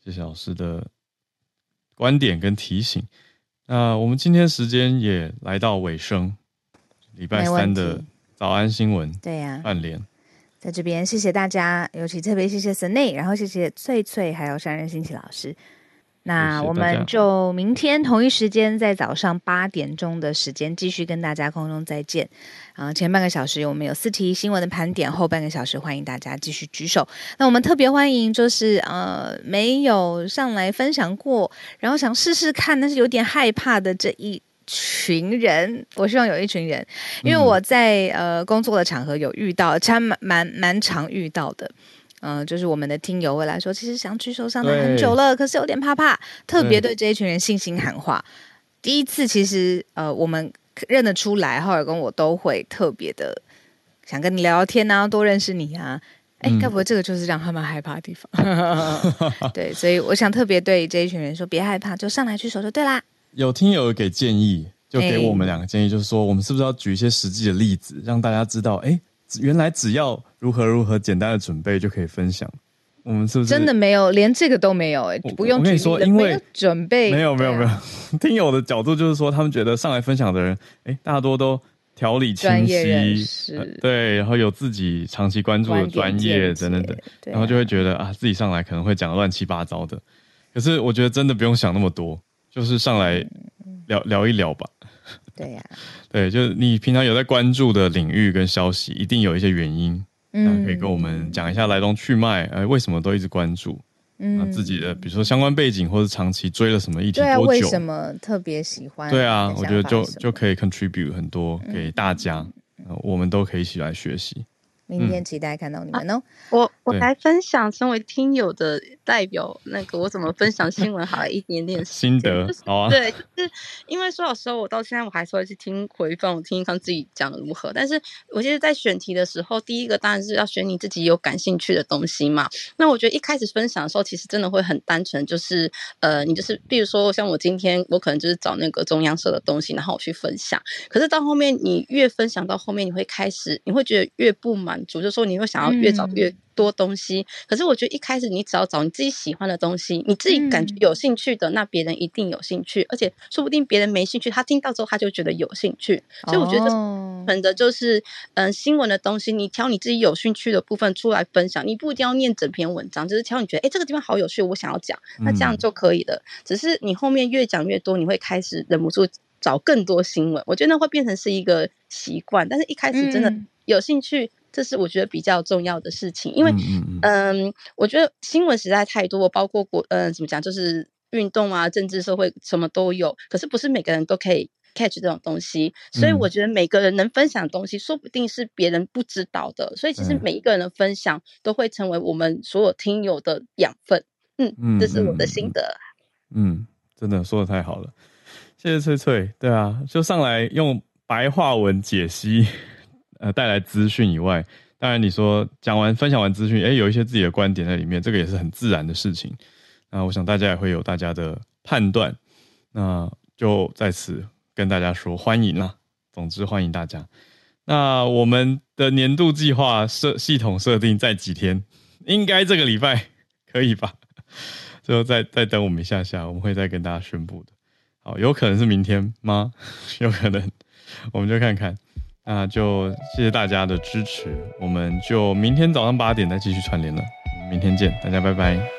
谢谢老师的观点跟提醒。那我们今天时间也来到尾声，礼拜三的早安新闻，对呀，串联在这边谢谢大家，尤其特别谢谢 Senei，然后谢谢翠翠还有山人新奇老师。那我们就明天同一时间，在早上八点钟的时间，继续跟大家空中再见。啊，前半个小时我们有四题新闻的盘点，后半个小时欢迎大家继续举手。那我们特别欢迎，就是呃没有上来分享过，然后想试试看，但是有点害怕的这一群人。我希望有一群人，因为我在呃工作的场合有遇到，其实蛮蛮蛮常遇到的。嗯、呃，就是我们的听友会来说，其实想举手上台很久了，可是有点怕怕，特别对这一群人信心喊话。第一次其实呃，我们认得出来，浩尔跟我都会特别的想跟你聊聊天啊，多认识你啊。哎，该不会这个就是让他们害怕的地方？对，所以我想特别对这一群人说，别害怕，就上来去说就对啦。有听友给建议，就给我们两个建议，就是说我们是不是要举一些实际的例子，让大家知道，哎，原来只要如何如何简单的准备就可以分享。我们是不是真的没有，连这个都没有？哎，不用。我跟你说，因为准备没有没有没有，听友的角度就是说，他们觉得上来分享的人，哎，大多都。条理清晰，呃，对，然后有自己长期关注的专业等等等，然后就会觉得啊，自己上来可能会讲乱七八糟的。可是我觉得真的不用想那么多，就是上来聊聊一聊吧。对呀，对，就是你平常有在关注的领域跟消息，一定有一些原因，嗯，可以跟我们讲一下来龙去脉，哎，为什么都一直关注？嗯，自己的比如说相关背景，或者长期追了什么议题多久？对啊，为什么特别喜欢？对啊，我觉得就就可以 contribute 很多给大家，嗯，我们都可以一起来学习。明天期待看到你们哦！我我来分享，身为听友的代表，那个我怎么分享新闻，好一点点心得，好啊。对，就是因为说老实话，我到现在我还是会去听回放，我听一看自己讲的如何。但是我觉得在选题的时候，第一个当然是要选你自己有感兴趣的东西嘛。那我觉得一开始分享的时候，其实真的会很单纯，就是呃，你就是比如说像我今天，我可能就是找那个中央社的东西，然后我去分享。可是到后面，你越分享到后面，你会开始，你会觉得越不满。足就是说，你会想要越找越多东西，嗯，可是我觉得一开始你只要找你自己喜欢的东西，你自己感觉有兴趣的，嗯，那别人一定有兴趣，而且说不定别人没兴趣，他听到之后他就觉得有兴趣。所以我觉得，本着就是，嗯，呃，新闻的东西，你挑你自己有兴趣的部分出来分享，你不一定要念整篇文章，就是挑你觉得，哎，这个地方好有趣，我想要讲，那这样就可以了。只是你后面越讲越多，你会开始忍不住找更多新闻，我觉得那会变成是一个习惯。但是一开始真的有兴趣。嗯这是我觉得比较重要的事情，因为，嗯，嗯，我觉得新闻实在太多，包括国，嗯，怎么讲，就是运动啊、政治、社会什么都有。可是不是每个人都可以 catch 这种东西，所以我觉得每个人能分享的东西，说不定是别人不知道的。所以其实每一个人的分享都会成为我们所有听友的养分。嗯嗯，这是我的心得。嗯，嗯，真的说的太好了，谢谢翠翠。对啊，就上来用白话文解析。呃，带来资讯以外，当然你说讲完、分享完资讯，诶，有一些自己的观点在里面，这个也是很自然的事情。那我想大家也会有大家的判断，那就在此跟大家说欢迎啦。总之欢迎大家。那我们的年度计划设系统设定在几天？应该这个礼拜可以吧？最后再再等我们一下下，我们会再跟大家宣布的。好，有可能是明天吗？有可能，我们就看看。那就谢谢大家的支持，我们就明天早上八点再继续串联了，明天见，大家拜拜。